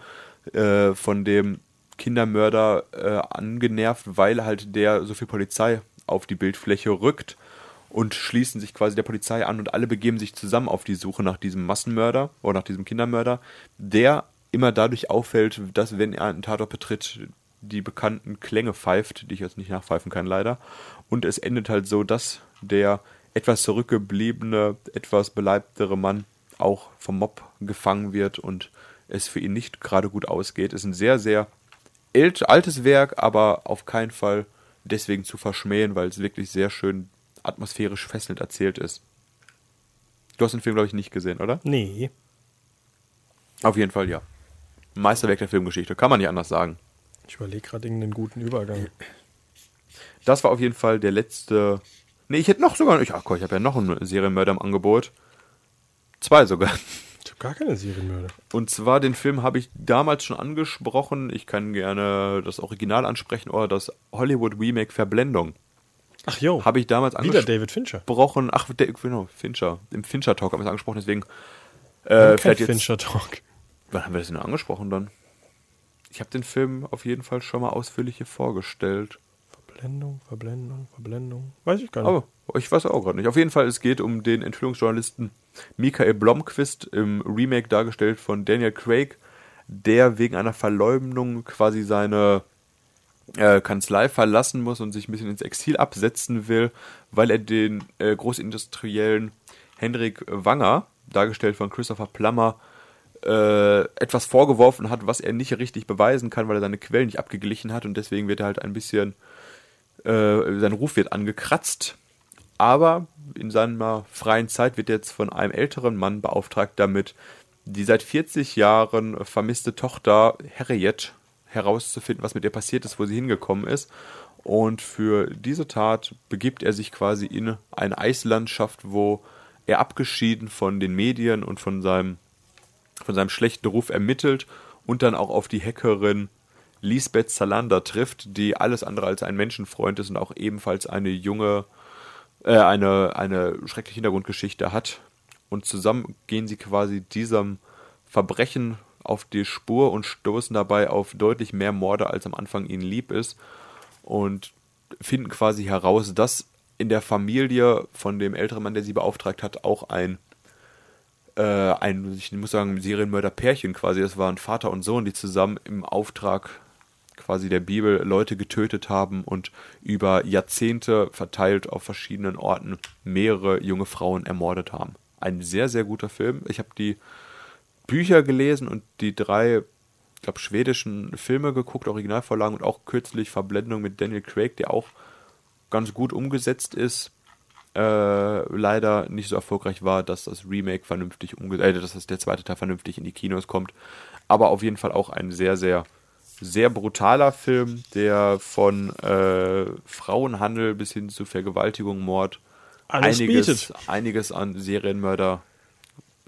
äh, von dem Kindermörder äh, angenervt, weil halt der so viel Polizei auf die Bildfläche rückt und schließen sich quasi der Polizei an und alle begeben sich zusammen auf die Suche nach diesem Massenmörder oder nach diesem Kindermörder, der immer dadurch auffällt, dass wenn er einen Tatort betritt, die bekannten Klänge pfeift, die ich jetzt nicht nachpfeifen kann leider. Und es endet halt so, dass der etwas zurückgebliebene, etwas beleibtere Mann auch vom Mob gefangen wird und es für ihn nicht gerade gut ausgeht. Es ist ein sehr, sehr altes Werk, aber auf keinen Fall deswegen zu verschmähen, weil es wirklich sehr schön atmosphärisch fesselnd erzählt ist. Du hast den Film, glaube ich, nicht gesehen, oder? Nee. Auf jeden Fall ja. Meisterwerk der Filmgeschichte, kann man nicht anders sagen. Ich überlege gerade irgendeinen guten Übergang. Das war auf jeden Fall der letzte. Nee, ich hätte noch sogar. Ich, ach Gott, ich habe ja noch einen Serienmörder im Angebot. Zwei sogar. Habe gar keine Serienmörder. Und zwar den Film habe ich damals schon angesprochen. Ich kann gerne das Original ansprechen oder das Hollywood Remake Verblendung. Ach jo. Habe ich damals Wieder David Fincher. angesprochen. Ach, genau, Fincher. Im Fincher Talk haben wir es angesprochen, deswegen. Äh, Äh, vielleicht jetzt. Fincher Talk. Wann haben wir das denn angesprochen dann? Ich habe den Film auf jeden Fall schon mal ausführlich hier vorgestellt. Verblendung, Verblendung, Verblendung. Weiß ich gar nicht. Aber ich weiß auch gerade nicht. Auf jeden Fall, es geht um den Enthüllungsjournalisten Michael Blomqvist im Remake dargestellt von Daniel Craig, der wegen einer Verleumdung quasi seine äh, Kanzlei verlassen muss und sich ein bisschen ins Exil absetzen will, weil er den äh, Großindustriellen Henrik Wanger, dargestellt von Christopher Plummer, äh, etwas vorgeworfen hat, was er nicht richtig beweisen kann, weil er seine Quellen nicht abgeglichen hat und deswegen wird er halt ein bisschen, äh, sein Ruf wird angekratzt. Aber in seiner freien Zeit wird er jetzt von einem älteren Mann beauftragt damit, die seit 40 Jahren vermisste Tochter Harriet herauszufinden, was mit ihr passiert ist, wo sie hingekommen ist. Und für diese Tat begibt er sich quasi in eine Eislandschaft, wo er abgeschieden von den Medien und von seinem, von seinem schlechten Ruf ermittelt und dann auch auf die Hackerin Lisbeth Salander trifft, die alles andere als ein Menschenfreund ist und auch ebenfalls eine junge, äh, eine, eine schreckliche Hintergrundgeschichte hat. Und zusammen gehen sie quasi diesem Verbrechen auf die Spur und stoßen dabei auf deutlich mehr Morde, als am Anfang ihnen lieb ist. Und finden quasi heraus, dass in der Familie von dem älteren Mann, der sie beauftragt hat, auch ein, äh, ein ich muss sagen, Serienmörder-Pärchen quasi, das waren Vater und Sohn, die zusammen im Auftrag quasi der Bibel Leute getötet haben und über Jahrzehnte verteilt auf verschiedenen Orten mehrere junge Frauen ermordet haben. Ein sehr, sehr guter Film. Ich habe die Bücher gelesen und die drei, ich glaube, schwedischen Filme geguckt, Originalvorlagen und auch kürzlich Verblendung mit Daniel Craig, der auch ganz gut umgesetzt ist. Äh, leider nicht so erfolgreich war, dass das Remake vernünftig umgesetzt, äh, dass das der zweite Teil vernünftig in die Kinos kommt. Aber auf jeden Fall auch ein sehr, sehr, sehr brutaler Film, der von äh, Frauenhandel bis hin zu Vergewaltigung, Mord Alles einiges, bietet. einiges an Serienmörder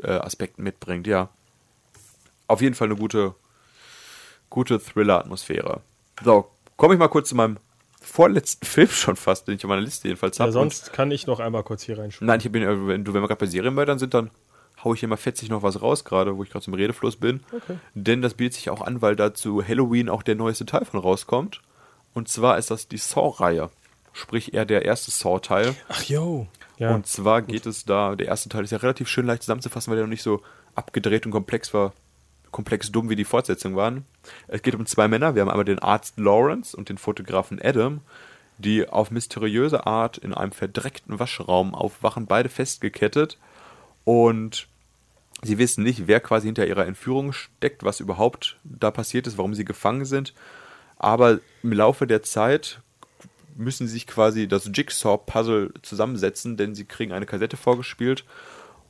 äh, mitbringt, ja. Auf jeden Fall eine gute, gute Thriller-Atmosphäre. So, komme ich mal kurz zu meinem vorletzten Film schon fast, den ich auf meiner Liste jedenfalls Ja, habe. sonst kann ich noch einmal kurz hier reinschauen. Nein, ich bin, äh, wenn, du, wenn wir gerade bei Serienmördern sind, dann hau ich hier mal fetzig noch was raus, gerade wo ich gerade zum Redefluss bin. Okay. Denn das bietet sich auch an, weil da zu Halloween auch der neueste Teil von rauskommt. Und zwar ist das die Saw-Reihe. Sprich, eher der erste Saw-Teil. Ach jo. Ja. Und zwar geht es da, der erste Teil ist ja relativ schön leicht zusammenzufassen, weil der noch nicht so abgedreht und komplex war, komplex dumm wie die Fortsetzungen waren. Es geht um zwei Männer. Wir haben einmal den Arzt Lawrence und den Fotografen Adam, die auf mysteriöse Art in einem verdreckten Waschraum aufwachen, beide festgekettet. Und sie wissen nicht, wer quasi hinter ihrer Entführung steckt, was überhaupt da passiert ist, warum sie gefangen sind. Aber im Laufe der Zeit müssen sie sich quasi das Jigsaw-Puzzle zusammensetzen, denn sie kriegen eine Kassette vorgespielt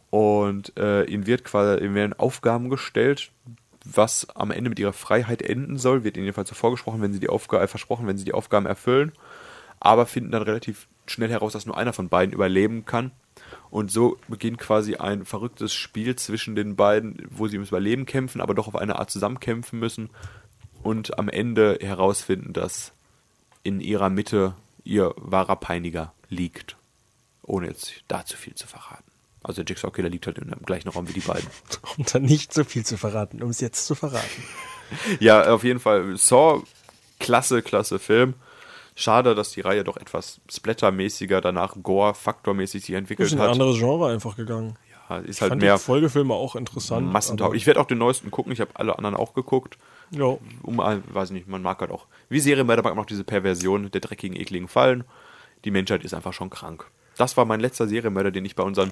und äh, ihnen wird quasi ihnen werden Aufgaben gestellt, was am Ende mit ihrer Freiheit enden soll, wird ihnen jedenfalls so vorgesprochen, wenn sie die Aufgabe äh, versprochen, wenn sie die Aufgaben erfüllen, aber finden dann relativ schnell heraus, dass nur einer von beiden überleben kann. Und so beginnt quasi ein verrücktes Spiel zwischen den beiden, wo sie ums Überleben kämpfen, aber doch auf eine Art zusammenkämpfen müssen und am Ende herausfinden, dass in ihrer Mitte ihr wahrer Peiniger liegt. ohne jetzt da zu viel zu verraten. Also der Jigsaw Killer liegt halt dem gleichen Raum wie die beiden. Um dann nicht so viel zu verraten, um es jetzt zu verraten. ja, auf jeden Fall. Saw, klasse, klasse Film. Schade, dass die Reihe doch etwas splattermäßiger, danach Gore-Faktormäßig sich Ist entwickelt in ein hat. anderes Genre einfach gegangen. Ja, ist Ich halt fand mehr die Folgefilme auch interessant. massentauglich. Ich werde auch den neuesten gucken. Ich habe alle anderen auch geguckt. Ja, Um, weiß nicht, man mag halt auch, wie Serienmörder mag man auch diese Perversion der dreckigen, ekligen Fallen. Die Menschheit ist einfach schon krank. Das war mein letzter Serienmörder, den ich bei unserem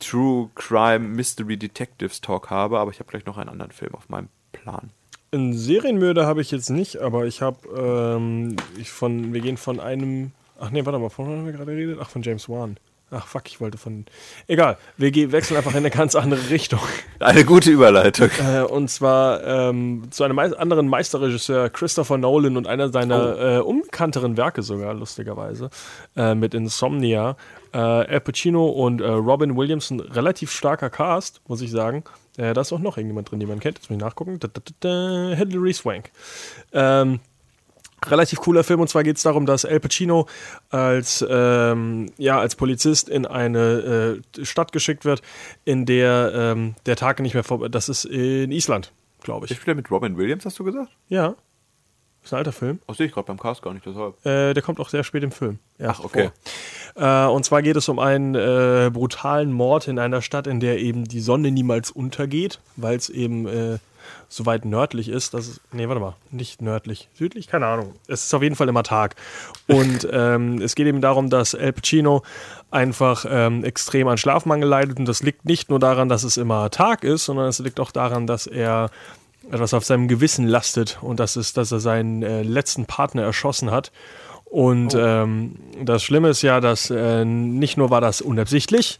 True Crime Mystery Detectives Talk habe, aber ich habe gleich noch einen anderen Film auf meinem Plan. Einen Serienmörder habe ich jetzt nicht, aber ich habe, ähm, ich von, wir gehen von einem, ach nee, warte mal, von haben wir gerade geredet? Ach, von James Wan. Ach fuck, ich wollte von, egal, wir gehen, wechseln einfach in eine ganz andere Richtung. Eine gute Überleitung. Äh, und zwar ähm, zu einem anderen Meisterregisseur, Christopher Nolan und einer seiner äh, unbekannteren Werke sogar, lustigerweise, äh, mit Insomnia. Äh, Al Pacino und äh, Robin Williams, ein relativ starker Cast, muss ich sagen. Äh, da ist auch noch irgendjemand drin, den man kennt. Jetzt muss ich nachgucken. Da, da, da, Hilary Swank. Ähm, relativ cooler Film und zwar geht es darum, dass Al Pacino als, ähm, ja, als Polizist in eine äh, Stadt geschickt wird, in der ähm, der Tag nicht mehr vorbei Das ist in Island, glaube Ich ich. spiele mit Robin Williams, hast du gesagt? Ja. Ist ein alter Film. Oh, sehe ich gerade beim Cast gar nicht, deshalb. Äh, der kommt auch sehr spät im Film. Ach, okay. Äh, und zwar geht es um einen äh, brutalen Mord in einer Stadt, in der eben die Sonne niemals untergeht, weil es eben äh, so weit nördlich ist. Dass es, nee, warte mal, nicht nördlich, südlich, keine Ahnung. Es ist auf jeden Fall immer Tag. Und ähm, es geht eben darum, dass Al Pacino einfach ähm, extrem an Schlafmangel leidet. Und das liegt nicht nur daran, dass es immer Tag ist, sondern es liegt auch daran, dass er etwas auf seinem Gewissen lastet und das ist, dass er seinen äh, letzten Partner erschossen hat. Und ähm, das Schlimme ist ja, dass äh, nicht nur war das unabsichtlich,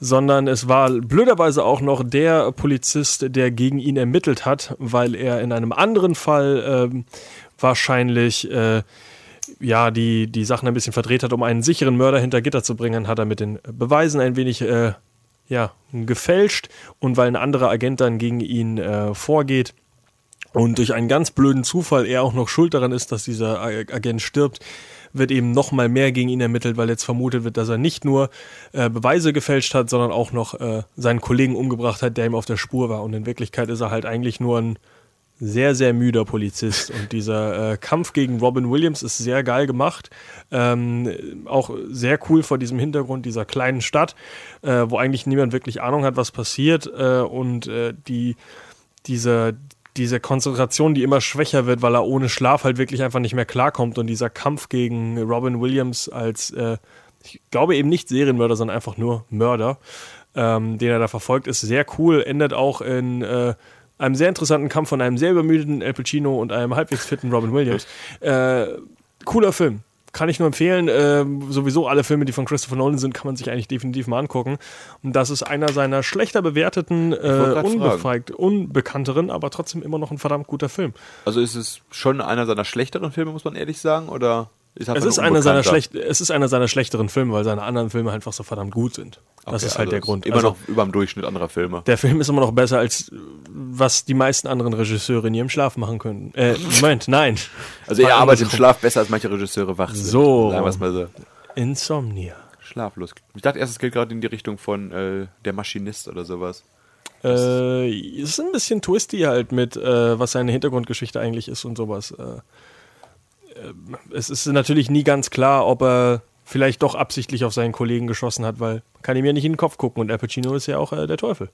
sondern es war blöderweise auch noch der Polizist, der gegen ihn ermittelt hat, weil er in einem anderen Fall ähm, wahrscheinlich äh, ja, die, die Sachen ein bisschen verdreht hat, um einen sicheren Mörder hinter Gitter zu bringen, hat er mit den Beweisen ein wenig äh, ja, gefälscht und weil ein anderer Agent dann gegen ihn äh, vorgeht und durch einen ganz blöden Zufall er auch noch schuld daran ist, dass dieser Agent stirbt, wird eben noch mal mehr gegen ihn ermittelt, weil jetzt vermutet wird, dass er nicht nur äh, Beweise gefälscht hat, sondern auch noch äh, seinen Kollegen umgebracht hat, der ihm auf der Spur war. Und in Wirklichkeit ist er halt eigentlich nur ein sehr, sehr müder Polizist. Und dieser äh, Kampf gegen Robin Williams ist sehr geil gemacht. Ähm, auch sehr cool vor diesem Hintergrund dieser kleinen Stadt, äh, wo eigentlich niemand wirklich Ahnung hat, was passiert. Äh, und äh, die, diese, diese Konzentration, die immer schwächer wird, weil er ohne Schlaf halt wirklich einfach nicht mehr klarkommt. Und dieser Kampf gegen Robin Williams als, äh, ich glaube eben nicht Serienmörder, sondern einfach nur Mörder, ähm, den er da verfolgt, ist sehr cool. Endet auch in äh, einem sehr interessanten Kampf von einem sehr übermüdeten Al Pacino und einem halbwegs fitten Robin Williams. Äh, cooler Film. Kann ich nur empfehlen. Ähm, sowieso alle Filme, die von Christopher Nolan sind, kann man sich eigentlich definitiv mal angucken. Und das ist einer seiner schlechter bewerteten, äh, unbefeigt, unbekannteren, aber trotzdem immer noch ein verdammt guter Film. Also ist es schon einer seiner schlechteren Filme, muss man ehrlich sagen, oder Es ist, ein einer seiner schlecht, es ist einer seiner schlechteren Filme, weil seine anderen Filme einfach so verdammt gut sind. Das Okay, ist halt also der Grund. Immer Also, noch über dem Durchschnitt anderer Filme. Der Film ist immer noch besser, als was die meisten anderen Regisseure in ihrem Schlaf machen können. Äh, Moment, nein. Also er arbeitet im. Schlaf besser als manche Regisseure wach sind. So. Sagen wir es mal so. Insomnia. Schlaflos. Ich dachte erst, es geht gerade in die Richtung von äh, Der Maschinist oder sowas. Äh, ist ein bisschen twisty halt mit, äh, was seine Hintergrundgeschichte eigentlich ist und sowas. Äh, es ist natürlich nie ganz klar, ob er vielleicht doch absichtlich auf seinen Kollegen geschossen hat, weil man kann ihm ja nicht in den Kopf gucken und Al Pacino ist ja auch äh, der Teufel.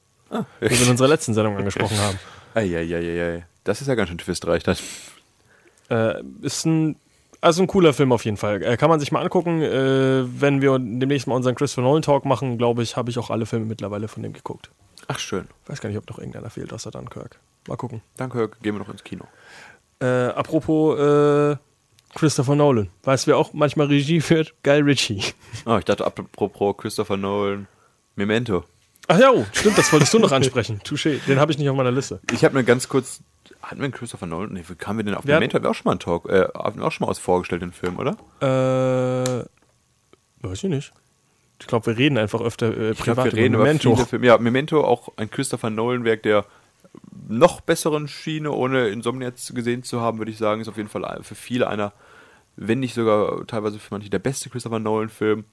Wie wir in unserer letzten Sendung angesprochen haben. Eieieiei. Das ist ja ganz schön twistreich. Das. Äh, ist ein, also ein cooler Film auf jeden Fall. Äh, kann man sich mal angucken. Äh, wenn wir demnächst mal unseren Christopher Nolan Talk machen, glaube ich, habe ich auch alle Filme mittlerweile von dem geguckt. Ach schön. Weiß gar nicht, ob noch irgendeiner fehlt außer Dunkirk. Mal gucken. Danke, gehen wir noch ins Kino. Äh, apropos äh, Christopher Nolan. Weißt du, wer auch manchmal Regie führt? Guy Ritchie. Oh, ich dachte, apropos Christopher Nolan, Memento. Ach ja, oh, stimmt, das wolltest du noch ansprechen. Touché, den habe ich nicht auf meiner Liste. Ich habe mir ganz kurz. Hatten wir einen Christopher Nolan? Nee, wie kamen wir denn auf Wir Memento? Haben wir auch schon mal einen Talk, äh, haben wir auch schon mal aus vorgestellt, den Film, oder? Äh, weiß ich nicht. Ich glaube, wir reden einfach öfter äh, Ich glaube, privat wir reden über Memento. viele Filme. Ja, Memento, auch ein Christopher Nolan-Werk der noch besseren Schiene, ohne Insomnia gesehen zu haben, würde ich sagen, ist auf jeden Fall für viele einer, wenn nicht sogar teilweise für manche der beste Christopher Nolan-Film.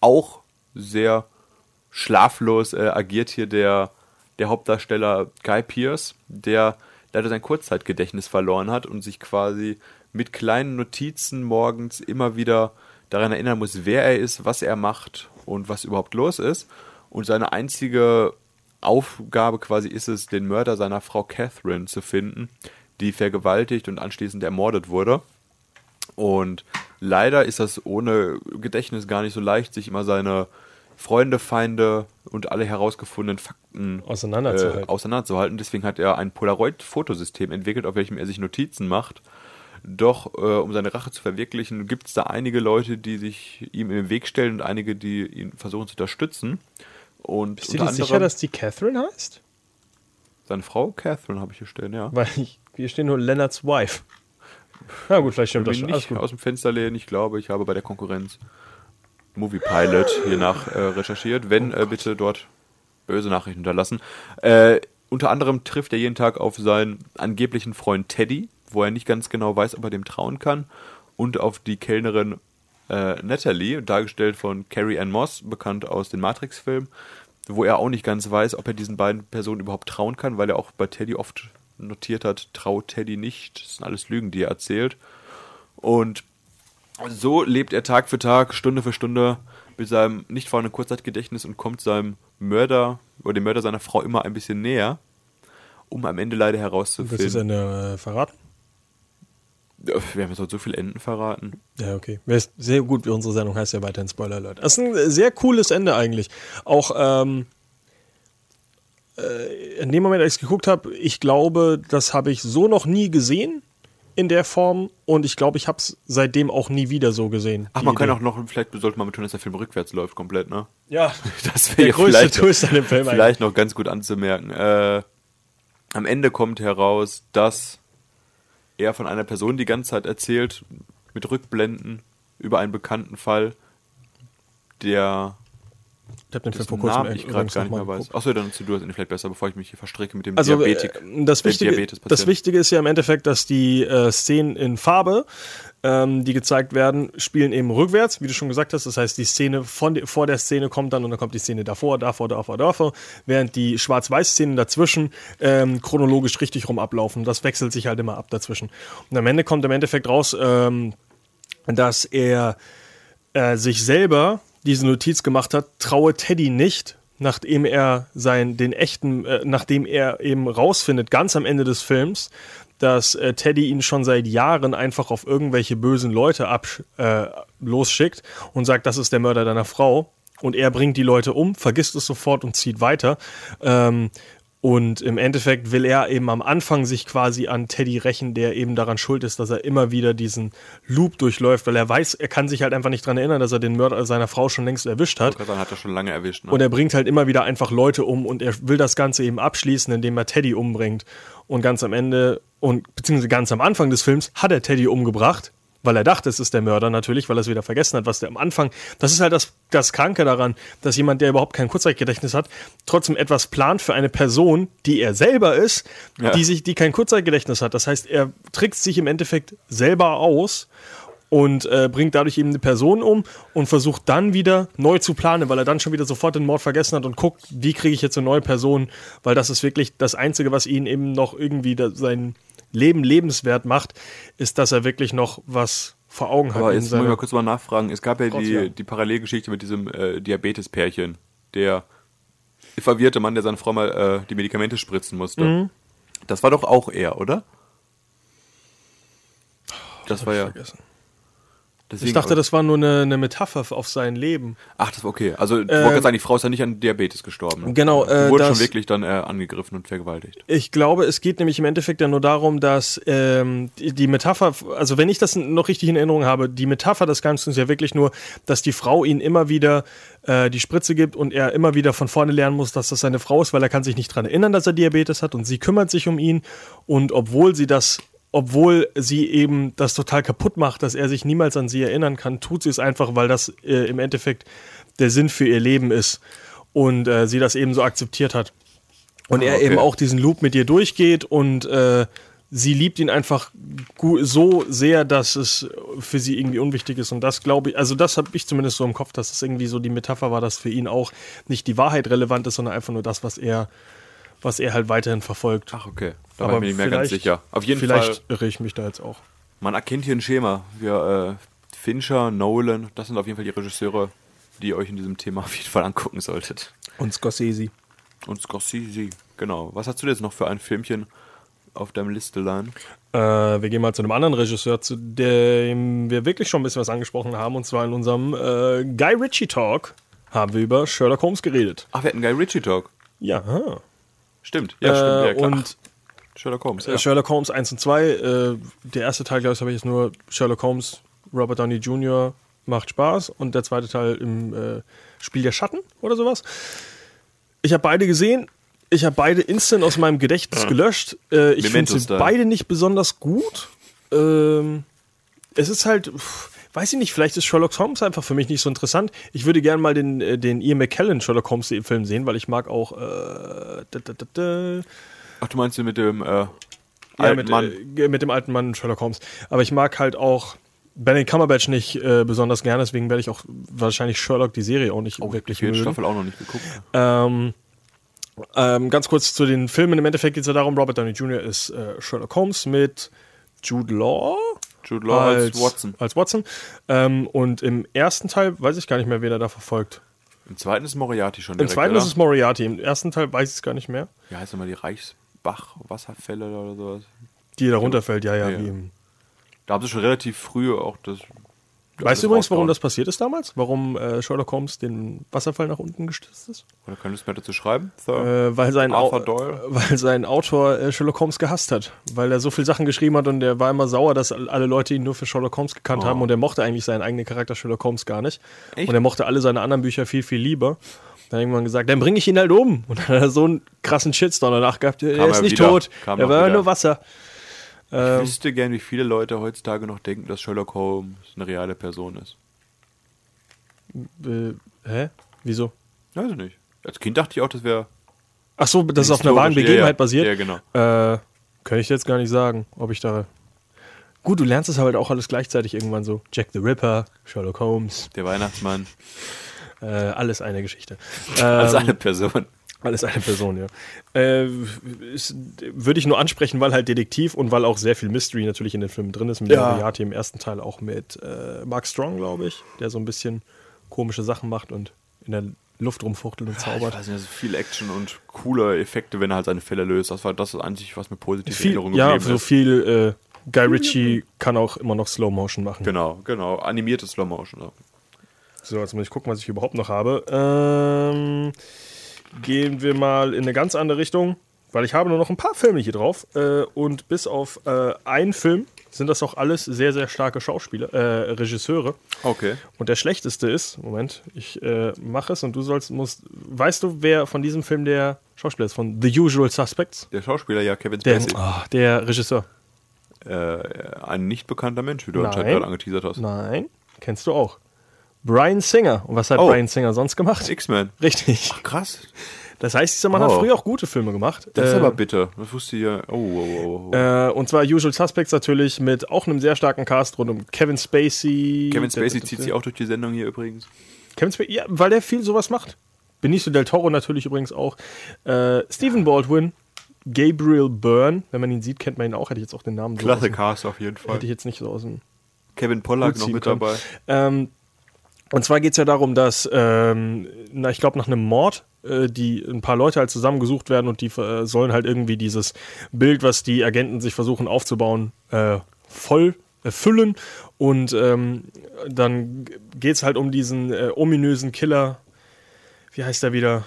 Auch sehr schlaflos äh, agiert hier der, der Hauptdarsteller Guy Pierce, der leider sein Kurzzeitgedächtnis verloren hat und sich quasi mit kleinen Notizen morgens immer wieder daran erinnern muss, wer er ist, was er macht und was überhaupt los ist. Und seine einzige Aufgabe quasi ist es, den Mörder seiner Frau Catherine zu finden, die vergewaltigt und anschließend ermordet wurde. Und leider ist das ohne Gedächtnis gar nicht so leicht, sich immer seine Freunde, Feinde und alle herausgefundenen Fakten Auseinanderzuhalten. Äh, auseinanderzuhalten. Deswegen hat er ein Polaroid-Fotosystem entwickelt, auf welchem er sich Notizen macht. Doch äh, um seine Rache zu verwirklichen, gibt es da einige Leute, die sich ihm im Weg stellen und einige, die ihn versuchen zu unterstützen. Und Bist du dir sicher, dass die Catherine heißt? seine Frau Catherine habe ich hier stehen, ja. Weil ich, hier steht nur Leonards Wife. Na gut, vielleicht stimmt Ich das schon. Nicht aus dem Fenster lehnen. Ich glaube, ich habe bei der Konkurrenz Movie Pilot hier nach äh, recherchiert. Wenn, äh, bitte dort böse Nachrichten hinterlassen. Äh, unter anderem trifft er jeden Tag auf seinen angeblichen Freund Teddy, wo er nicht ganz genau weiß, ob er dem trauen kann. Und auf die Kellnerin äh, Natalie, dargestellt von Carrie Ann Moss, bekannt aus den Matrix-Filmen, wo er auch nicht ganz weiß, ob er diesen beiden Personen überhaupt trauen kann, weil er auch bei Teddy oft notiert hat, traut Teddy nicht. Das sind alles Lügen, die er erzählt. Und so lebt er Tag für Tag, Stunde für Stunde mit seinem nicht vorhandenen Kurzzeitgedächtnis und kommt seinem Mörder oder dem Mörder seiner Frau immer ein bisschen näher, um am Ende leider Das ist herauszufinden. eine äh, verraten? Ja, Wir haben jetzt heute so viele Enden verraten. Ja, okay. Sehr gut, wie unsere Sendung heißt ja weiterhin Spoiler Alert. Das ist ein äh, sehr cooles Ende eigentlich. Auch ähm, äh, in dem Moment, als ich geguckt habe, ich glaube, das habe ich so noch nie gesehen in der Form und ich glaube, ich habe es seitdem auch nie wieder so gesehen. Ach, man kann Idee. auch noch, vielleicht sollte man betonen, dass der Film rückwärts läuft komplett, ne? Ja, Das wäre größte vielleicht, Twist an dem Film eigentlich. vielleicht noch ganz gut anzumerken. Äh, am Ende kommt heraus, dass er von einer Person die ganze Zeit erzählt, mit Rückblenden über einen bekannten Fall, der Ich habe den Film vor kurzem Namen ich gerade gar nicht mehr weiß. Achso, dann zu du hast ihn vielleicht besser, bevor ich mich hier verstricke mit dem Also Diabetik. äh, das, äh, Wichtige, das Wichtige ist ja im Endeffekt, dass die äh, Szenen in Farbe, ähm, die gezeigt werden, spielen eben rückwärts, wie du schon gesagt hast. Das heißt, die Szene von, de- vor der Szene kommt dann und dann kommt die Szene davor, davor, davor, davor, während die Schwarz-Weiß-Szenen dazwischen ähm, chronologisch richtig rum ablaufen. Das wechselt sich halt immer ab dazwischen. Und am Ende kommt im Endeffekt raus, ähm, dass er äh, sich selber diese Notiz gemacht hat, traue Teddy nicht, nachdem er sein, den echten, äh, nachdem er eben rausfindet, ganz am Ende des Films, dass äh, Teddy ihn schon seit Jahren einfach auf irgendwelche bösen Leute ab, äh, losschickt und sagt, das ist der Mörder deiner Frau. Und er bringt die Leute um, vergisst es sofort und zieht weiter. Ähm, und im Endeffekt will er eben am Anfang sich quasi an Teddy rächen, der eben daran schuld ist, dass er immer wieder diesen Loop durchläuft, weil er weiß, er kann sich halt einfach nicht dran erinnern, dass er den Mörder seiner Frau schon längst erwischt hat. Dann hat er schon lange erwischt. Ne? Und er bringt halt immer wieder einfach Leute um und er will das Ganze eben abschließen, indem er Teddy umbringt. Und ganz am Ende und beziehungsweise ganz am Anfang des Films hat er Teddy umgebracht, weil er dachte, es ist der Mörder natürlich, weil er es wieder vergessen hat, was der am Anfang. Das ist halt das, das Kranke daran, dass jemand, der überhaupt kein Kurzzeitgedächtnis hat, trotzdem etwas plant für eine Person, die er selber ist, Ja. die sich, die kein Kurzzeitgedächtnis hat. Das heißt, er trickst sich im Endeffekt selber aus und äh, bringt dadurch eben eine Person um und versucht dann wieder neu zu planen, weil er dann schon wieder sofort den Mord vergessen hat und guckt, wie kriege ich jetzt eine neue Person, weil das ist wirklich das Einzige, was ihn eben noch irgendwie da, sein Leben lebenswert macht, ist, dass er wirklich noch was vor Augen hat. Aber jetzt muss ich seiner- mal kurz mal nachfragen. Es gab ja Trotz, die, ja. die Parallelgeschichte mit diesem äh, Diabetespärchen, der verwirrte Mann, der seine Frau mal äh, die Medikamente spritzen musste. Mhm. Das war doch auch er, oder? Das Hab war ja. vergessen. Deswegen, Ich dachte, das war nur eine, eine Metapher auf sein Leben. Ach, das war okay. Also, ich wollte gerade sagen, die Frau ist ja nicht an Diabetes gestorben. Ne? Genau, Die äh, wurde das- schon wirklich dann äh, angegriffen und vergewaltigt. Ich glaube, es geht nämlich im Endeffekt ja nur darum, dass ähm, die, die Metapher, also wenn ich das noch richtig in Erinnerung habe, die Metapher des Ganzen ist ja wirklich nur, dass die Frau ihn immer wieder äh, die Spritze gibt und er immer wieder von vorne lernen muss, dass das seine Frau ist, weil er kann sich nicht dran erinnern, dass er Diabetes hat und sie kümmert sich um ihn und obwohl sie das obwohl sie eben das total kaputt macht, dass er sich niemals an sie erinnern kann, tut sie es einfach, weil das äh, im Endeffekt der Sinn für ihr Leben ist und äh, sie das eben so akzeptiert hat. Und Ah, er okay. eben auch diesen Loop mit ihr durchgeht und äh, sie liebt ihn einfach so sehr, dass es für sie irgendwie unwichtig ist. Und das glaube ich, also das habe ich zumindest so im Kopf, dass es irgendwie so die Metapher war, dass für ihn auch nicht die Wahrheit relevant ist, sondern einfach nur das, was er, was er halt weiterhin verfolgt. Ach, okay. Da Aber war ich mir nicht mehr ganz vielleicht- sicher. Auf jeden Vielleicht Fall, irre ich mich da jetzt auch. man erkennt hier ein Schema. Wir, äh, Fincher, Nolan, das sind auf jeden Fall die Regisseure, die ihr euch in diesem Thema auf jeden Fall angucken solltet. Und Scorsese. Und Scorsese, genau. Was hast du jetzt noch für ein Filmchen auf deinem Listelein? Äh, wir gehen mal zu einem anderen Regisseur, zu dem wir wirklich schon ein bisschen was angesprochen haben. Und zwar in unserem äh, Guy Ritchie Talk haben wir über Sherlock Holmes geredet. Ach, wir hatten Guy Ritchie Talk. Ja. Stimmt, ja, stimmt. Ja, äh, und Sherlock Holmes, Äh, ja. Sherlock Holmes 1 und 2. Äh, der erste Teil, glaube ich, habe ich jetzt nur Sherlock Holmes, Robert Downey Jr. macht Spaß und der zweite Teil im äh, Spiel der Schatten oder sowas. Ich habe beide gesehen. Ich habe beide instant aus meinem Gedächtnis gelöscht. Äh, ich finde sie beide nicht besonders gut. Ähm, es ist halt, pff, weiß ich nicht, vielleicht ist Sherlock Holmes einfach für mich nicht so interessant. Ich würde gerne mal den, äh, den Ian McKellen Sherlock Holmes Film sehen, weil ich mag auch äh, da, da, da, Ach, du meinst den mit dem äh, ja, alten mit, Mann? Äh, mit dem alten Mann Sherlock Holmes. Aber ich mag halt auch Benedict Cumberbatch nicht äh, besonders gerne, deswegen werde ich auch wahrscheinlich Sherlock die Serie auch nicht oh, wirklich mögen. Staffel auch noch nicht geguckt. Ähm, ähm, ganz kurz zu den Filmen. Im Endeffekt geht es ja darum, Robert Downey Jr. ist äh, Sherlock Holmes mit Jude Law Jude Law als, Watson. Als Watson. Ähm, und im ersten Teil weiß ich gar nicht mehr, wen er da verfolgt. Im zweiten ist Moriarty schon Im direkt, zweiten oder? ist es Moriarty. Im ersten Teil weiß ich es gar nicht mehr. Wie heißt nochmal die Reichsbach-Wasserfälle oder sowas? Die da runterfällt, ja, ja. Ja, ja. Im Da haben sie schon relativ früh auch das. Weißt du übrigens, warum das passiert ist damals? Warum äh, Sherlock Holmes den Wasserfall nach unten gestürzt ist? Oder könntest du mir dazu schreiben? Sir? Äh, weil, sein Au Doyle? weil sein Autor äh, Sherlock Holmes gehasst hat. Weil er so viele Sachen geschrieben hat und er war immer sauer, dass all- alle Leute ihn nur für Sherlock Holmes gekannt Oh. haben und er mochte eigentlich seinen eigenen Charakter Sherlock Holmes gar nicht. Echt? Und er mochte alle seine anderen Bücher viel, viel lieber. Dann hat irgendwann gesagt, dann bringe ich ihn halt um. Und dann hat er so einen krassen Shitstorm danach gehabt. Er Kam ist er nicht wieder. tot. Kam er war wieder. nur Wasser. Ich wüsste gern, wie viele Leute heutzutage noch denken, dass Sherlock Holmes eine reale Person ist. Äh, hä? Wieso? Weiß ich nicht. Als Kind dachte ich auch, das wäre. Ach so, dass es auf einer wahren Historisch, ja, Begebenheit ja. basiert? Ja, genau. Äh, kann ich jetzt gar nicht sagen, ob ich da. Gut, du lernst es halt auch alles gleichzeitig irgendwann so. Jack the Ripper, Sherlock Holmes, Der Weihnachtsmann. äh, alles eine Geschichte. Als Ähm, eine Person. Alles eine Person, ja. Äh, ist- Würde ich nur ansprechen, weil halt Detektiv und weil auch sehr viel Mystery natürlich in den Filmen drin ist. Mit Ja. Moriarty im ersten Teil auch mit äh, Mark Strong, glaube ich, der so ein bisschen komische Sachen macht und in der Luft rumfuchtelt und Ich zaubert. weiß nicht, so viel Action und coole Effekte, wenn er halt seine Fälle löst. Das war das ist eigentlich, was mir positiv in Viel, Erinnerung ja, geblieben so ist. viel. Äh, Guy Ritchie kann auch immer noch Slow Motion machen. Genau, genau. Animierte Slow Motion. Ja. So, jetzt muss ich gucken, was ich überhaupt noch habe. Ähm, gehen wir mal in eine ganz andere Richtung, weil ich habe nur noch ein paar Filme hier drauf. Äh, und bis auf äh, einen Film sind das auch alles sehr, sehr starke Schauspieler, äh, Regisseure. Okay. Und der schlechteste ist, Moment, ich äh, mache es und du sollst, musst, weißt du, wer von diesem Film der Schauspieler ist? Von The Usual Suspects? Der Schauspieler, ja, Kevin Der, Spacey. ah, der Regisseur. Äh, ein nicht bekannter Mensch, wie du Nein. anscheinend gerade angeteasert hast. Nein, kennst du auch. Brian Singer. Und was hat Oh. Brian Singer sonst gemacht? X-Men. Richtig. Krass. Das heißt, dieser Mann Oh. hat früher auch gute Filme gemacht. Das ist Äh, aber bitter. Das wusste ich ja. Oh, oh, oh, oh. Äh, und zwar Usual Suspects natürlich mit auch einem sehr starken Cast rund um Kevin Spacey. Kevin Spacey zieht sich auch durch die Sendung hier übrigens. Kevin Spacey, ja, weil der viel sowas macht. Benicio del Toro natürlich übrigens auch. Äh, Stephen Baldwin, Gabriel Byrne, wenn man ihn sieht, kennt man ihn auch. Hätte ich jetzt auch den Namen so Klasse dem- Cast auf jeden Fall. Hätte ich jetzt nicht so aus dem. Kevin Pollack noch mit können. dabei. Ähm, und zwar geht es ja darum, dass, ähm, na, ich glaube, nach einem Mord, äh, die ein paar Leute halt zusammengesucht werden und die äh, sollen halt irgendwie dieses Bild, was die Agenten sich versuchen aufzubauen, äh, voll erfüllen. Und ähm, dann geht es halt um diesen äh, ominösen Killer. Wie heißt er wieder?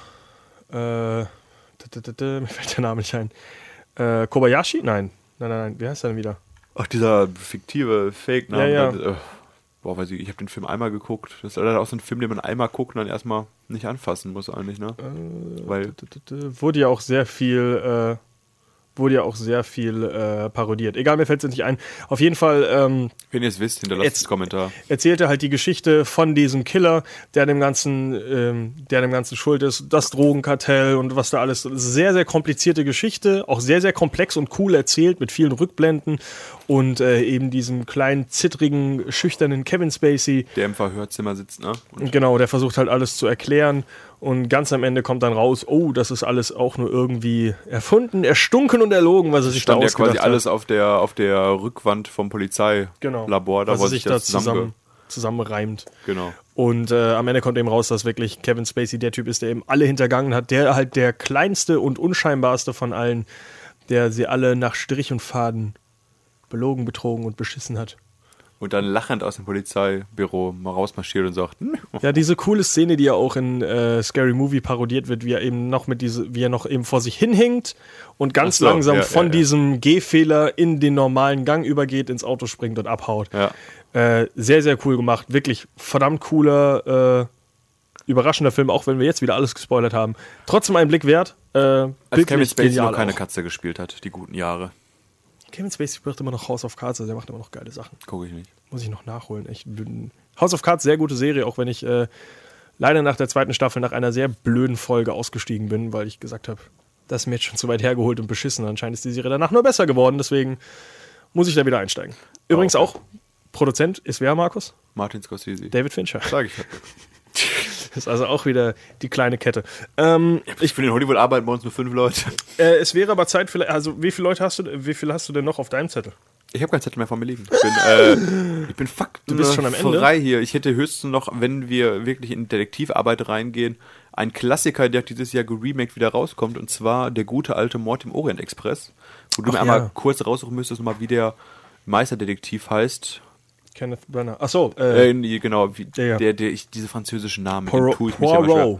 Äh, mir fällt der Name nicht ein. Äh, Kobayashi? Nein. Nein, nein, nein. Wie heißt er denn wieder? Ach, dieser fiktive Fake-Name. Ja, ja. Boah, weiß ich, ich habe den Film einmal geguckt. Das ist leider auch so ein Film, den man einmal guckt und dann erstmal nicht anfassen muss eigentlich, ne? Äh, Weil wurde ja auch sehr viel, äh, wurde ja auch sehr viel äh, parodiert. Egal, mir fällt es nicht ein. Auf jeden Fall ähm, Wenn ihr es wisst, hinterlasst einen Kommentar. erzählte halt die Geschichte von diesem Killer, der dem Ganzen, ähm, der dem Ganzen schuld ist, das Drogenkartell und was da alles. Sehr, sehr komplizierte Geschichte, auch sehr, sehr komplex und cool erzählt mit vielen Rückblenden und äh, eben diesem kleinen, zittrigen, schüchternen Kevin Spacey. Der im Verhörzimmer sitzt, ne? Und Genau, der versucht halt alles zu erklären und ganz am Ende kommt dann raus, oh, das ist alles auch nur irgendwie erfunden, erstunken und erlogen, was er sich da stand ja ausgedacht quasi hat. alles auf der, auf der Rückwand vom Polizeilabor, genau, da was er sich da das zusammen, zusammen... zusammenreimt. Genau. Und äh, am Ende kommt eben raus, dass wirklich Kevin Spacey der Typ ist, der eben alle hintergangen hat, der halt der kleinste und unscheinbarste von allen, der sie alle nach Strich und Faden belogen, betrogen und beschissen hat. Und dann lachend aus dem Polizeibüro mal rausmarschiert und sagt, hm, Ja, diese coole Szene, die ja auch in äh, Scary Movie parodiert wird, wie er eben noch mit diese, wie er noch eben vor sich hinhinkt und ganz so, langsam ja, von ja, diesem Gehfehler in den normalen Gang übergeht, ins Auto springt und abhaut. Äh, sehr, sehr cool gemacht. Wirklich verdammt cooler, äh, überraschender Film, auch wenn wir jetzt wieder alles gespoilert haben. Trotzdem einen Blick wert. Äh, Als Kevin Spacey noch keine auch. Katze gespielt hat, die guten Jahre. Kevin Spacey macht immer noch House of Cards, also der macht immer noch geile Sachen. Gucke ich nicht. Muss ich noch nachholen. Ich bin House of Cards, sehr gute Serie, auch wenn ich äh, leider nach der zweiten Staffel nach einer sehr blöden Folge ausgestiegen bin, weil ich gesagt habe, das ist mir jetzt schon zu weit hergeholt und beschissen. Anscheinend ist die Serie danach nur besser geworden, deswegen muss ich da wieder einsteigen. Übrigens auch, Produzent ist wer, Markus? Martin Scorsese. David Fincher. Sag ich. Das ist also auch wieder die kleine Kette. Ähm, Ich finde, in Hollywood arbeiten bei uns nur fünf Leute. äh, es wäre aber Zeit, vielleicht, also wie viele Leute hast du, wie viel hast du denn noch auf deinem Zettel? Ich habe keinen Zettel mehr vor mir liegen. Ich bin, äh, ich bin fuck, Du bist schon am Ende? frei hier. Ich hätte höchstens noch, wenn wir wirklich in Detektivarbeit reingehen, einen Klassiker, der dieses Jahr geremaked wieder rauskommt, und zwar der gute alte Mord im Orient Express, wo du Ach mir einmal ja. kurz raussuchen müsstest, nochmal, wie der Meisterdetektiv heißt. Kenneth Branagh. Ach so, äh, Äh, genau, wie, Ja, ja. der, der, ich, diese französischen Namen, Poirot. tue ich mich Poirot.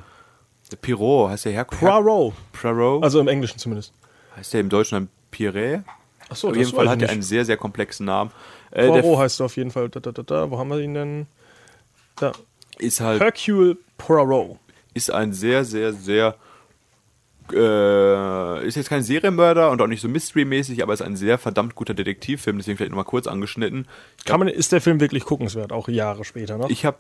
schwer. Pirot, heißt der Herr? Poirot. Poirot? Also im Englischen zumindest. heißt der im Deutschen dann Pierret? Ach so, Auf jeden Fall hat er einen sehr, sehr komplexen Namen. Äh, Poirot der heißt er auf jeden Fall. Da, da, da, da. Wo haben wir ihn denn? Da. ist halt Hercule Poirot. ist ein sehr, sehr, sehr äh, ist jetzt kein Serienmörder und auch nicht so Mystery-mäßig, aber ist ein sehr verdammt guter Detektivfilm, deswegen vielleicht nochmal kurz angeschnitten. Kann man, ist der Film wirklich guckenswert, auch Jahre später noch? Ich habe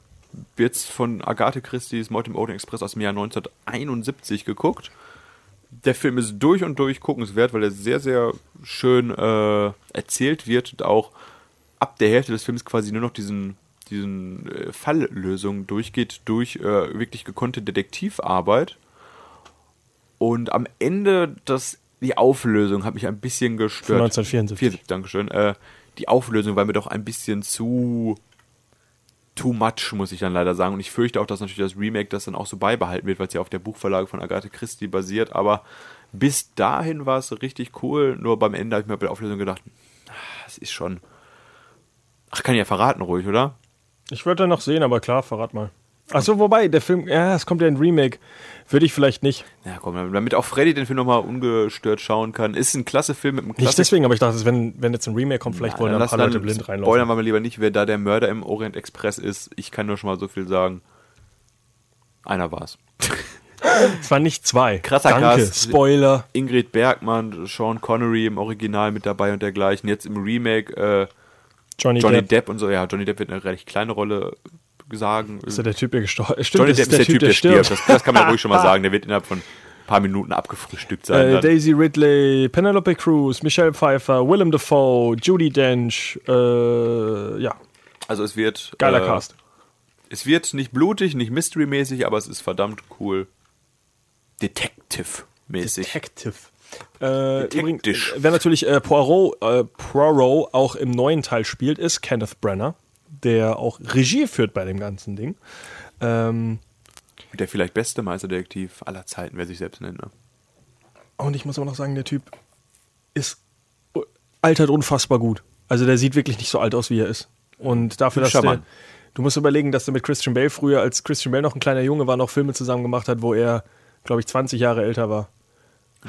jetzt von Agathe Christie's Mord im Orient Express aus dem Jahr 1971 geguckt. Der Film ist durch und durch guckenswert, weil er sehr, sehr schön äh, erzählt wird und auch ab der Hälfte des Films quasi nur noch diesen, diesen äh, Falllösungen durchgeht, durch äh, wirklich gekonnte Detektivarbeit. Und am Ende das, die Auflösung hat mich ein bisschen gestört. 1974. 74, Dankeschön. Äh, die Auflösung war mir doch ein bisschen zu too much, muss ich dann leider sagen. Und ich fürchte auch, dass natürlich das Remake das dann auch so beibehalten wird, weil es ja auf der Buchverlage von Agathe Christie basiert. Aber bis dahin war es richtig cool. Nur beim Ende habe ich mir bei der Auflösung gedacht, ah, es ist schon. Ach, kann ich ja verraten, ruhig, oder? Ich würde da noch sehen, aber klar, verrat mal. Achso, wobei, der Film, ja, es kommt ja ein Remake. Würde ich vielleicht nicht. Ja, komm, damit auch Freddy den Film nochmal ungestört schauen kann. Ist ein klasse Film mit einem klasse Nicht deswegen, aber ich dachte, wenn, wenn jetzt ein Remake kommt, vielleicht wollen da ein paar Leute blind Spoilern reinlaufen. wir mal lieber nicht, wer da der Mörder im Orient Express ist. Ich kann nur schon mal so viel sagen. Einer war's. Es waren nicht zwei. Krasser Danke. Cast. Spoiler. Ingrid Bergmann, Sean Connery im Original mit dabei und dergleichen. Jetzt im Remake äh, Johnny, Johnny Depp. Depp. und so. Ja, Johnny Depp wird eine recht kleine Rolle sagen. Ist ja der Typ, der gestorben ist. Johnny das Depp ist der, Typ, der stirbt. Das, das kann man ruhig schon mal sagen. Der wird innerhalb von ein paar Minuten abgefrühstückt sein. Äh. Daisy Ridley, Penelope Cruz, Michelle Pfeiffer, Willem Dafoe, Judy Dench, äh, ja, also es wird geiler äh, Cast. Es wird nicht blutig, nicht Mystery-mäßig, aber es ist verdammt cool. Detective-mäßig. Detective. Äh, Detective. übrigens, wer natürlich äh, Poirot, äh, Poirot auch im neuen Teil spielt, ist Kenneth Branagh, der auch Regie führt bei dem ganzen Ding. Ähm, Der vielleicht beste Meisterdetektiv aller Zeiten, wer sich selbst nennt. Ne? und ich muss aber noch sagen, der Typ ist altert unfassbar gut. Also der sieht wirklich nicht so alt aus, wie er ist. Und dafür, dass der, du musst überlegen, dass er mit Christian Bale früher, als Christian Bale noch ein kleiner Junge war, noch Filme zusammen gemacht hat, wo er, glaube ich, 20 Jahre älter war.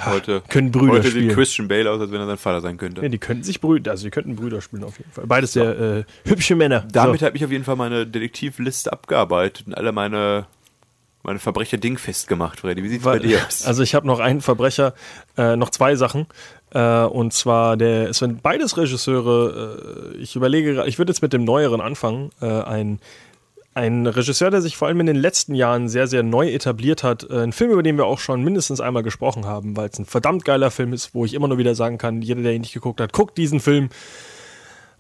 Heute, können Brüder heute spielen. sieht Christian Bale aus, als wenn er sein Vater sein könnte. Ja, die könnten sich Brüder, also die könnten Brüder spielen auf jeden Fall. Beides sehr äh, hübsche Männer. Damit so. habe ich auf jeden Fall meine Detektivliste abgearbeitet und alle meine Meine Verbrecher dingfest gemacht, Freddy. Wie sieht's Weil- bei dir aus? Also ich habe noch einen Verbrecher, äh, noch zwei Sachen. Äh, und zwar der, es sind beides Regisseure. Äh, ich überlege, ich würde jetzt mit dem neueren anfangen. Äh, ein ein Regisseur, der sich vor allem in den letzten Jahren sehr, sehr neu etabliert hat. Äh, ein Film, über den wir auch schon mindestens einmal gesprochen haben, weil es ein verdammt geiler Film ist, wo ich immer nur wieder sagen kann, jeder, der ihn nicht geguckt hat, guckt diesen Film.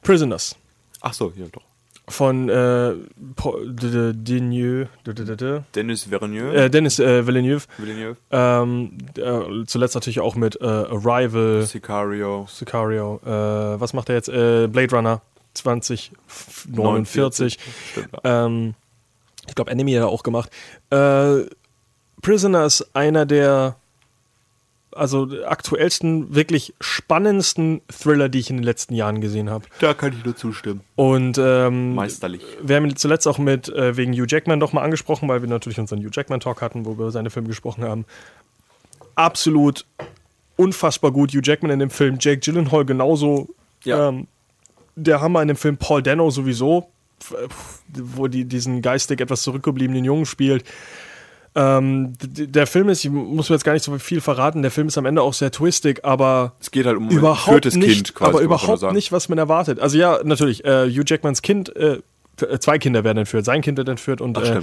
Prisoners Ach so, ja doch. von äh, Deneuve, Dennis Villeneuve. äh, Dennis äh, Villeneuve. Villeneuve. Ähm, äh, zuletzt natürlich auch mit Arrival, Sicario. Sicario. Was macht er jetzt? Blade Runner 2049. Stimmt. Ähm, ich glaube, Enemy hat er auch gemacht. Äh, Prisoner ist einer der also aktuellsten, wirklich spannendsten Thriller, die ich in den letzten Jahren gesehen habe. Da kann ich nur zustimmen. Und ähm, Meisterlich. wir haben ihn zuletzt auch mit äh, wegen Hugh Jackman doch mal angesprochen, weil wir natürlich unseren Hugh Jackman Talk hatten, wo wir über seine Filme gesprochen haben. Absolut unfassbar gut Hugh Jackman in dem Film, Jake Gyllenhaal genauso. Ja. Ähm, der Hammer in dem Film Paul Dano sowieso, wo die diesen geistig etwas zurückgebliebenen Jungen spielt. Ähm, der Film ist, ich muss mir jetzt gar nicht so viel verraten, der Film ist am Ende auch sehr twistig, aber Es geht halt um ein überhaupt nicht, Kind quasi. aber überhaupt nicht, was man erwartet. Also ja, natürlich, äh, Hugh Jackmans Kind, äh, äh, zwei Kinder werden entführt. Sein Kind wird entführt und Ach, äh,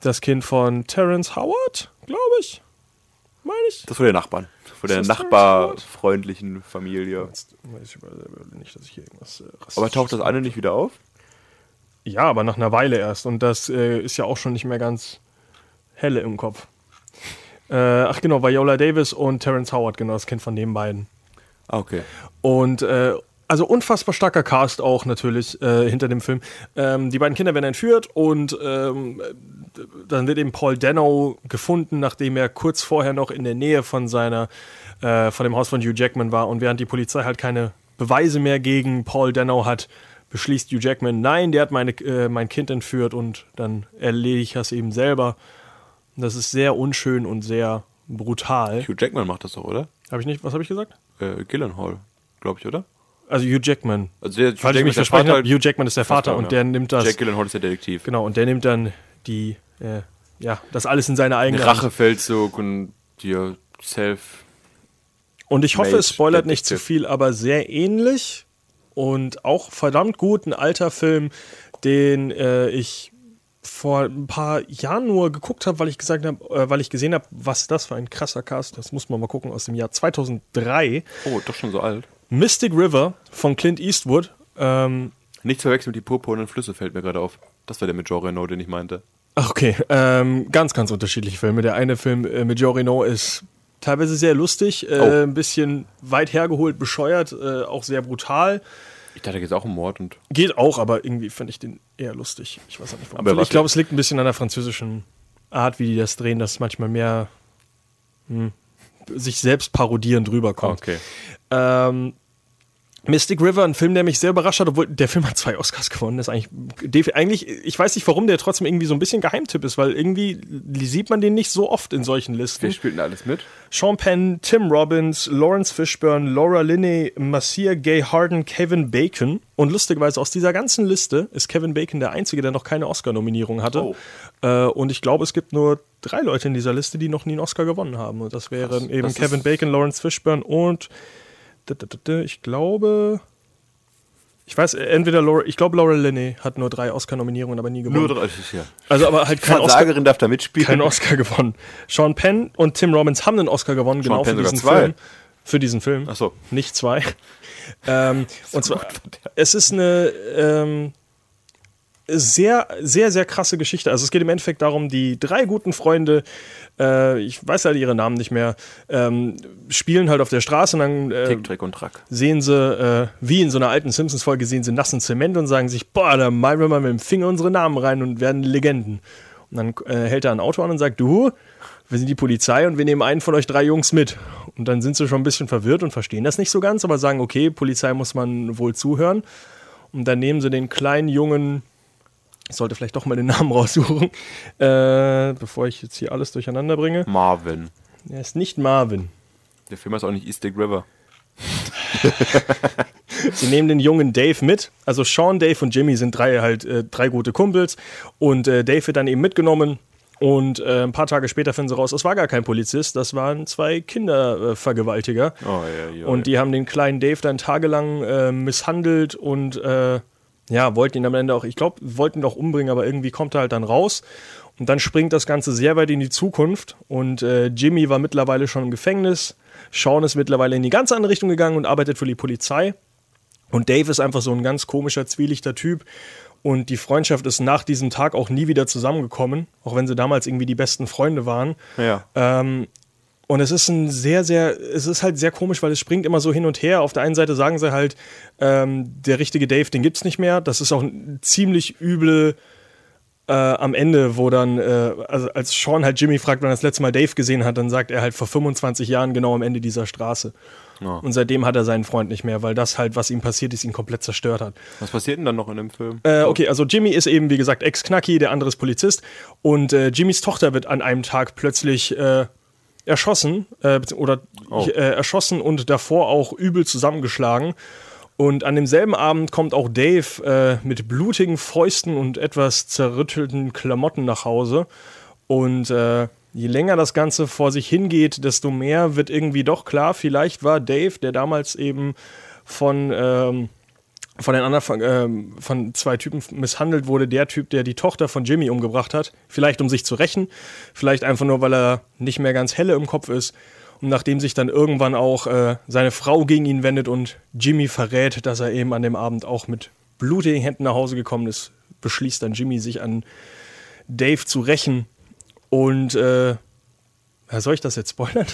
das Kind von Terrence Howard, glaube ich. Meine ich. Das von der Nachbarn. Von der nachbarfreundlichen Familie. Jetzt weiß ich nicht, dass ich hier irgendwas. Äh, Aber taucht das eine nicht wieder auf? Ja, aber nach einer Weile erst. Und das äh, ist ja auch schon nicht mehr ganz helle im Kopf. Äh, ach genau, Viola Davis und Terrence Howard, genau, das Kind von den beiden. Ah, okay. Und äh, also unfassbar starker Cast auch natürlich äh, hinter dem Film. Ähm, die beiden Kinder werden entführt und ähm, dann wird eben Paul Dano gefunden, nachdem er kurz vorher noch in der Nähe von seiner, äh, von dem Haus von Hugh Jackman war. Und während die Polizei halt keine Beweise mehr gegen Paul Dano hat, beschließt Hugh Jackman, nein, der hat meine, äh, mein Kind entführt und dann erledige ich das eben selber. Das ist sehr unschön und sehr brutal. Hugh Jackman macht das doch, oder? Habe ich nicht, was habe ich gesagt? Äh, Gyllenhaal, glaube ich, oder? Also Hugh Jackman. Also der, Falls ich mich der Vater- habe, Hugh Jackman ist der Vater Vater, und ja. der nimmt das. Jack Gyllenhaal ist der Detektiv. Genau, und der nimmt dann die, äh, ja, das alles in seine Ein eigene. Rachefeldzug und dir self. Und ich hoffe, es spoilert nicht zu viel, aber sehr ähnlich und auch verdammt gut. Ein alter Film, den äh, ich vor ein paar Jahren nur geguckt habe, weil ich gesagt habe, äh, weil ich gesehen habe, was das für ein krasser Cast. Das muss man mal gucken aus dem Jahr 2003. Oh, doch schon so alt. Mystic River von Clint Eastwood. Ähm, Nichts verwechseln mit die purpurnen Flüsse fällt mir gerade auf. Das war der mit Jean Reno, den ich meinte. Okay. Ähm, ganz, ganz unterschiedliche Filme. Der eine Film äh, mit Jean Reno ist teilweise sehr lustig, äh, Oh. ein bisschen weit hergeholt, bescheuert, äh, auch sehr brutal. Ich dachte, da geht es auch um Mord und. Geht auch, aber irgendwie finde ich den eher lustig. Ich weiß auch nicht warum. Aber ich glaube, es liegt ein bisschen an der französischen Art, wie die das drehen, dass manchmal mehr hm, sich selbst parodierend rüberkommt. Okay. Ähm, Mystic River, ein Film, der mich sehr überrascht hat, obwohl der Film hat zwei Oscars gewonnen. Das ist eigentlich, eigentlich, ich weiß nicht, warum der trotzdem irgendwie so ein bisschen Geheimtipp ist, weil irgendwie sieht man den nicht so oft in solchen Listen. Wer spielt denn alles mit? Sean Penn, Tim Robbins, Lawrence Fishburne, Laura Linney, Marcia Gay Harden, Kevin Bacon. Und lustigerweise aus dieser ganzen Liste ist Kevin Bacon der Einzige, der noch keine Oscar-Nominierung hatte. Oh. Äh, und ich glaube, es gibt nur drei Leute in dieser Liste, die noch nie einen Oscar gewonnen haben. Und das wären Krass. eben Das Kevin Bacon, Lawrence Fishburne und ich glaube. Ich weiß, entweder Laura, ich glaube, Laura Linney hat nur drei Oscar-Nominierungen, aber nie gewonnen. Nur 30 ja. Also aber halt kein Oscar, darf da mitspielen. keinen Oscar gewonnen. Sean Penn und Tim Robbins haben einen Oscar gewonnen, genau Penn für diesen zwei. Film. Für diesen Film. Ach so. Nicht zwei. ähm, und zwar, es ist eine ähm, sehr, sehr, sehr krasse Geschichte. Also es geht im Endeffekt darum, die drei guten Freunde, äh, ich weiß halt ihre Namen nicht mehr, ähm, spielen halt auf der Straße und dann äh, Tick, Trick und Track. sehen sie, äh, wie in so einer alten Simpsons-Folge, sehen sie nassen Zement und sagen sich, boah, da malen wir mal mit dem Finger unsere Namen rein und werden Legenden. Und dann äh, hält er ein Auto an und sagt, du, wir sind die Polizei und wir nehmen einen von euch drei Jungs mit. Und dann sind sie schon ein bisschen verwirrt und verstehen das nicht so ganz, aber sagen, okay, Polizei muss man wohl zuhören. Und dann nehmen sie den kleinen Jungen, ich sollte vielleicht doch mal den Namen raussuchen, äh, bevor ich jetzt hier alles durcheinander bringe. Marvin. Er ist nicht Marvin. Der Film ist auch nicht East Lake River. Sie nehmen den jungen Dave mit. Also Sean, Dave und Jimmy sind drei halt äh, drei gute Kumpels. Und äh, Dave wird dann eben mitgenommen Und äh, ein paar Tage später finden sie raus, es war gar kein Polizist, das waren zwei Kindervergewaltiger. Oh, ja, ja, und die haben den kleinen Dave dann tagelang äh, misshandelt und äh, ja, wollten ihn am Ende auch, ich glaube, wollten ihn auch umbringen, aber irgendwie kommt er halt dann raus. Und dann springt das Ganze sehr weit in die Zukunft. Und äh, Jimmy war mittlerweile schon im Gefängnis. Sean ist mittlerweile in die ganz andere Richtung gegangen und arbeitet für die Polizei. Und Dave ist einfach so ein ganz komischer, zwielichter Typ. Und die Freundschaft ist nach diesem Tag auch nie wieder zusammengekommen, auch wenn sie damals irgendwie die besten Freunde waren. Ja. Ähm, und es ist ein sehr, sehr, es ist halt sehr komisch, weil es springt immer so hin und her. Auf der einen Seite sagen sie halt, ähm, der richtige Dave, den gibt's nicht mehr. Das ist auch ein ziemlich üble äh, am Ende, wo dann, äh, also als Sean halt Jimmy fragt, wann er das letzte Mal Dave gesehen hat, dann sagt er halt vor 25 Jahren genau am Ende dieser Straße. Ja. Und seitdem hat er seinen Freund nicht mehr, weil das halt, was ihm passiert ist, ihn komplett zerstört hat. Was passiert denn dann noch in dem Film? Äh, okay, also Jimmy ist eben, wie gesagt, Ex-Knacki, der andere ist Polizist. Und äh, Jimmys Tochter wird an einem Tag plötzlich äh, erschossen äh, oder Oh. äh, erschossen und davor auch übel zusammengeschlagen. Und an demselben Abend kommt auch Dave äh, mit blutigen Fäusten und etwas zerrüttelten Klamotten nach Hause. Und äh, je länger das Ganze vor sich hingeht, desto mehr wird irgendwie doch klar, vielleicht war Dave, der damals eben von, ähm, von den anderen ähm, von zwei Typen misshandelt wurde, der Typ, der die Tochter von Jimmy umgebracht hat. Vielleicht um sich zu rächen, vielleicht einfach nur, weil er nicht mehr ganz helle im Kopf ist. Und nachdem sich dann irgendwann auch äh, seine Frau gegen ihn wendet und Jimmy verrät, dass er eben an dem Abend auch mit blutigen Händen nach Hause gekommen ist, beschließt dann Jimmy, sich an Dave zu rächen. Und äh, soll ich das jetzt spoilern?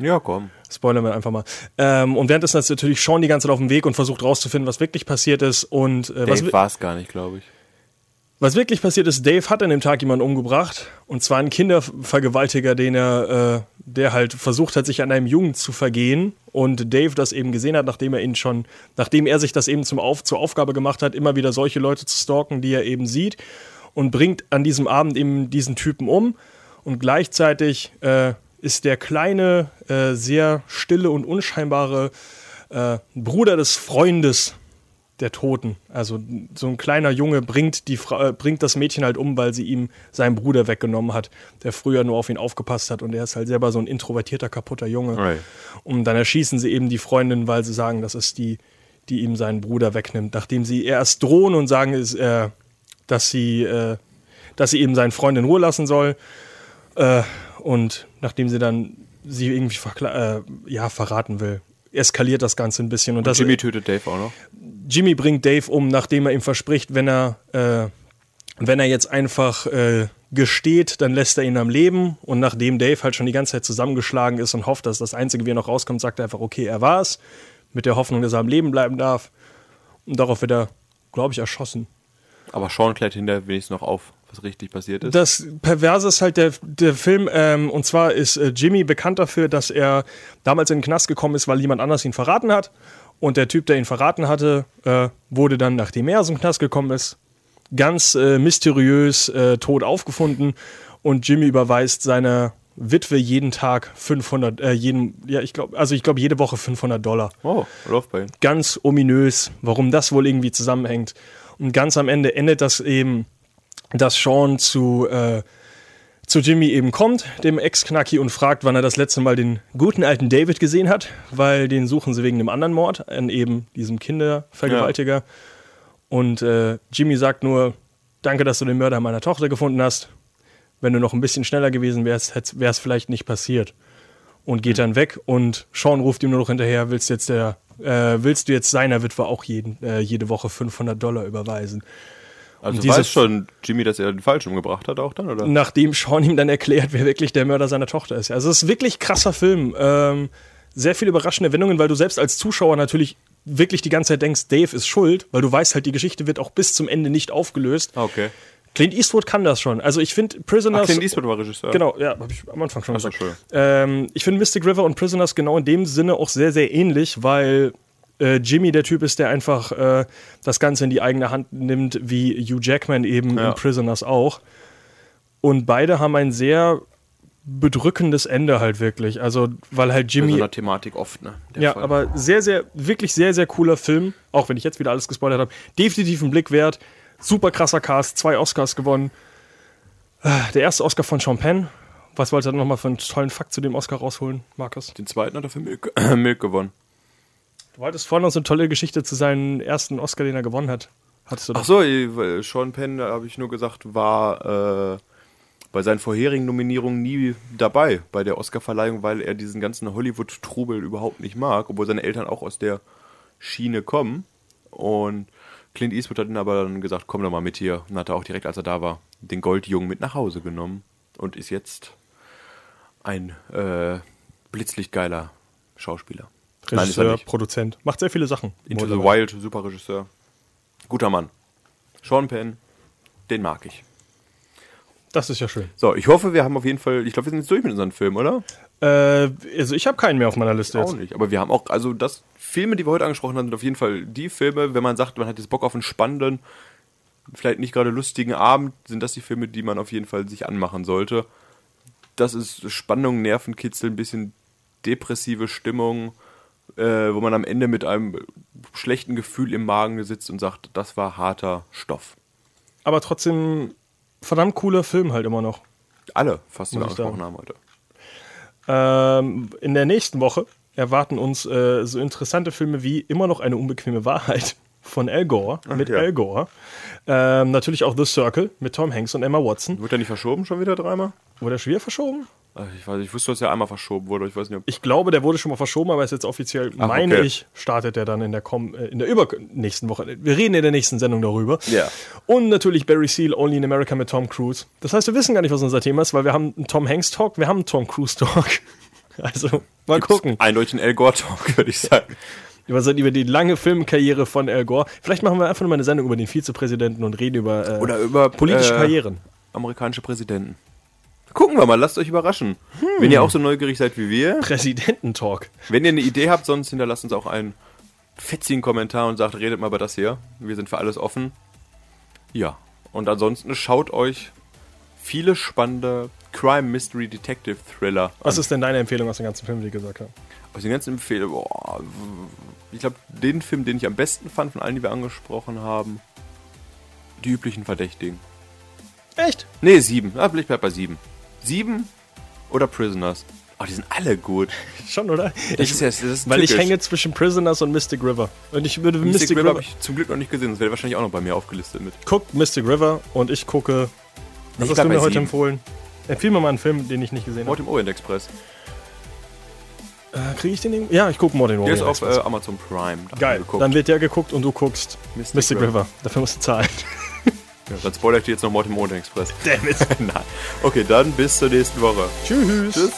Ja, komm. Spoilern wir einfach mal. Ähm, und währenddessen ist natürlich Sean die ganze Zeit auf dem Weg und versucht rauszufinden, was wirklich passiert ist. Und äh, was, Dave war es gar nicht, glaube ich. was wirklich passiert ist, Dave hat an dem Tag jemanden umgebracht. Und zwar einen Kindervergewaltiger, den er, äh, der halt versucht hat, sich an einem Jungen zu vergehen. Und Dave das eben gesehen hat, nachdem er ihn schon, nachdem er sich das eben zum Auf, zur Aufgabe gemacht hat, immer wieder solche Leute zu stalken, die er eben sieht. Und bringt an diesem Abend eben diesen Typen um. Und gleichzeitig äh, ist der kleine, äh, sehr stille und unscheinbare äh, Bruder des Freundes der Toten. Also so ein kleiner Junge bringt, die Fra äh, bringt das Mädchen halt um, weil sie ihm seinen Bruder weggenommen hat, der früher nur auf ihn aufgepasst hat. Und er ist halt selber so ein introvertierter, kaputter Junge. Right. Und dann erschießen sie eben die Freundin, weil sie sagen, das ist die, die ihm seinen Bruder wegnimmt. Nachdem sie erst drohen und sagen, ist, äh, dass, sie, äh, dass sie eben seinen Freund in Ruhe lassen soll. Äh, und nachdem sie dann sie irgendwie äh, ja, verraten will, eskaliert das Ganze ein bisschen. Und, das, Jimmy tötet Dave auch noch. Jimmy bringt Dave um, nachdem er ihm verspricht, wenn er, äh, wenn er jetzt einfach äh, gesteht, dann lässt er ihn am Leben. Und nachdem Dave halt schon die ganze Zeit zusammengeschlagen ist und hofft, dass das Einzige, wie er noch rauskommt, sagt er einfach, okay, er war's. Mit der Hoffnung, dass er am Leben bleiben darf. Und darauf wird er, glaube ich, erschossen. Aber Sean klärt hinterher wenigstens noch auf, was richtig passiert ist. Das Perverse ist halt der, der Film, ähm, und zwar ist äh, Jimmy bekannt dafür, dass er damals in den Knast gekommen ist, weil jemand anders ihn verraten hat. Und der Typ, der ihn verraten hatte, äh, wurde dann, nachdem er aus dem Knast gekommen ist, ganz äh, mysteriös äh, tot aufgefunden. Und Jimmy überweist seiner Witwe jeden Tag 500, äh, jeden, ja, ich glaube, also ich glaube jede Woche 500 Dollar oh, läuft bei ihm. ganz ominös, warum das wohl irgendwie zusammenhängt. Und ganz am Ende endet das eben, dass Sean zu, äh, zu Jimmy eben kommt, dem Ex-Knacki, und fragt, wann er das letzte Mal den guten alten David gesehen hat, weil den suchen sie wegen einem anderen Mord, an eben diesem Kindervergewaltiger. Und äh, Jimmy sagt nur, danke, dass du den Mörder meiner Tochter gefunden hast. Wenn du noch ein bisschen schneller gewesen wärst, wäre es vielleicht nicht passiert und geht dann weg und Sean ruft ihm nur noch hinterher, willst du jetzt der, äh, willst du jetzt seiner Witwe auch jeden, äh, jede Woche 500 Dollar überweisen? Also Und diese- weiß schon Jimmy, dass er den Falsch umgebracht hat auch dann, oder? Nachdem Sean ihm dann erklärt, wer wirklich der Mörder seiner Tochter ist. Also es ist wirklich krasser Film. Ähm, sehr viele überraschende Wendungen, weil du selbst als Zuschauer natürlich wirklich die ganze Zeit denkst, Dave ist schuld, weil du weißt halt, die Geschichte wird auch bis zum Ende nicht aufgelöst. Okay. Clint Eastwood kann das schon. Also ich finde Prisoners... Ach, Clint Eastwood war Regisseur. Genau, ja, habe ich am Anfang schon Ach gesagt. Ähm, ich finde Mystic River und Prisoners genau in dem Sinne auch sehr, sehr ähnlich, weil äh, Jimmy der Typ ist, der einfach äh, das Ganze in die eigene Hand nimmt, wie Hugh Jackman eben Ja. in Prisoners auch. Und beide haben ein sehr bedrückendes Ende halt wirklich. Also, weil halt Bei Jimmy. so einer Thematik oft, ne? Ja, Fall. aber sehr, sehr, wirklich sehr, sehr cooler Film. Auch wenn ich jetzt wieder alles gespoilert habe. Definitiv ein Blick wert. Super krasser Cast, zwei Oscars gewonnen. Der erste Oscar von Penn. Was wollt ihr nochmal für einen tollen Fakt zu dem Oscar rausholen, Markus? Den zweiten hat er für Milk, Milk gewonnen. Du wolltest vorhin noch so eine tolle Geschichte zu seinem ersten Oscar, den er gewonnen hat. Hattest du Ach so, Sean Penn, habe ich nur gesagt, war äh, bei seinen vorherigen Nominierungen nie dabei bei der Oscarverleihung, weil er diesen ganzen Hollywood-Trubel überhaupt nicht mag, obwohl seine Eltern auch aus der Schiene kommen. Und Clint Eastwood hat ihn aber dann gesagt, komm doch mal mit hier. Und hat er auch direkt, als er da war, den Goldjungen mit nach Hause genommen und ist jetzt ein äh, blitzlichtgeiler Schauspieler. Nein, Regisseur, nicht. Produzent. Macht sehr viele Sachen. Into the. Wild, super Regisseur. Guter Mann. Sean Penn, den mag ich. Das ist ja schön. So, ich hoffe, wir haben auf jeden Fall, ich glaube, wir sind jetzt durch mit unseren Filmen, oder? Äh, also ich habe keinen mehr auf meiner Liste Auch jetzt. nicht. Aber wir haben auch, also das Filme, die wir heute angesprochen haben, sind auf jeden Fall die Filme, wenn man sagt, man hat jetzt Bock auf einen spannenden, vielleicht nicht gerade lustigen Abend, sind das die Filme, die man auf jeden Fall sich anmachen sollte. Das ist Spannung, Nervenkitzel, ein bisschen depressive Stimmung, äh, wo man am Ende mit einem schlechten Gefühl im Magen sitzt und sagt, das war harter Stoff. Aber trotzdem verdammt cooler Film halt immer noch. Alle, fast die wir angesprochen haben heute. Ähm, in der nächsten Woche erwarten uns äh, so interessante Filme wie immer noch eine unbequeme Wahrheit von Al Gore mit ja. Al Gore. Ähm, natürlich auch The Circle mit Tom Hanks und Emma Watson. Wird der nicht verschoben schon wieder dreimal? Wurde er schon wieder verschoben? Ich, weiß, ich wusste, dass er einmal verschoben wurde. Ich weiß nicht. Ich glaube, der wurde schon mal verschoben, aber ist jetzt offiziell, Ach, meine okay. ich, startet er dann in der, Kom äh, in der übernächsten Woche. Wir reden in der nächsten Sendung darüber. Ja. Und natürlich Barry Seal, Only in America mit Tom Cruise. Das heißt, wir wissen gar nicht, was unser Thema ist, weil wir haben einen Tom Hanks Talk, wir haben einen Tom Cruise Talk. Also, mal gucken. Eindeutig ein El Gore-Talk, würde ich sagen. Über, die lange Filmkarriere von Al Gore. Vielleicht machen wir einfach nur mal eine Sendung über den Vizepräsidenten und reden über, äh, Oder über politische äh, Karrieren. amerikanische Präsidenten. Gucken wir mal, lasst euch überraschen. Wenn ihr auch so neugierig seid wie wir, Präsidententalk. wenn ihr eine Idee habt, sonst hinterlasst uns auch einen fetzigen Kommentar und sagt, redet mal über das hier. Wir sind für alles offen. Ja, und ansonsten schaut euch viele spannende Crime Mystery Detective Thriller Was ist denn deine Empfehlung aus den ganzen Filmen, die ich gesagt habe? aus den ganzen Empfehlungen. Boah, ich glaube, den Film, den ich am besten fand von allen, die wir angesprochen haben, die üblichen Verdächtigen. Echt? Nee, sieben. Ah, ich bleib bei sieben. Sieben oder Prisoners. Oh, die sind alle gut. Schon, oder? Das Ich, ist das ist weil ich tückisch. hänge zwischen Prisoners und Mystic River. Und ich würde Mystic, Mystic, River River. habe ich zum Glück noch nicht gesehen. Das wäre wahrscheinlich auch noch bei mir aufgelistet mit. Guck Mystic River und ich gucke. Was Ich hast du mir heute sieben. empfohlen? Empfehl mir mal einen Film, den ich nicht gesehen habe. Mord im Orient Express. Äh, Kriege ich den? irgendwo? Ja, ich gucke Mord Der Orient ist auf Express. äh, Amazon Prime. Da Geil. Dann wird der geguckt und du guckst Mystic Mystic, River. River. Dafür musst du zahlen. Ja, dann spoilere ich dir jetzt noch Mord im Orient Express. Damn it. Nein. Okay, dann bis zur nächsten Woche. Tschüss. Tschüss.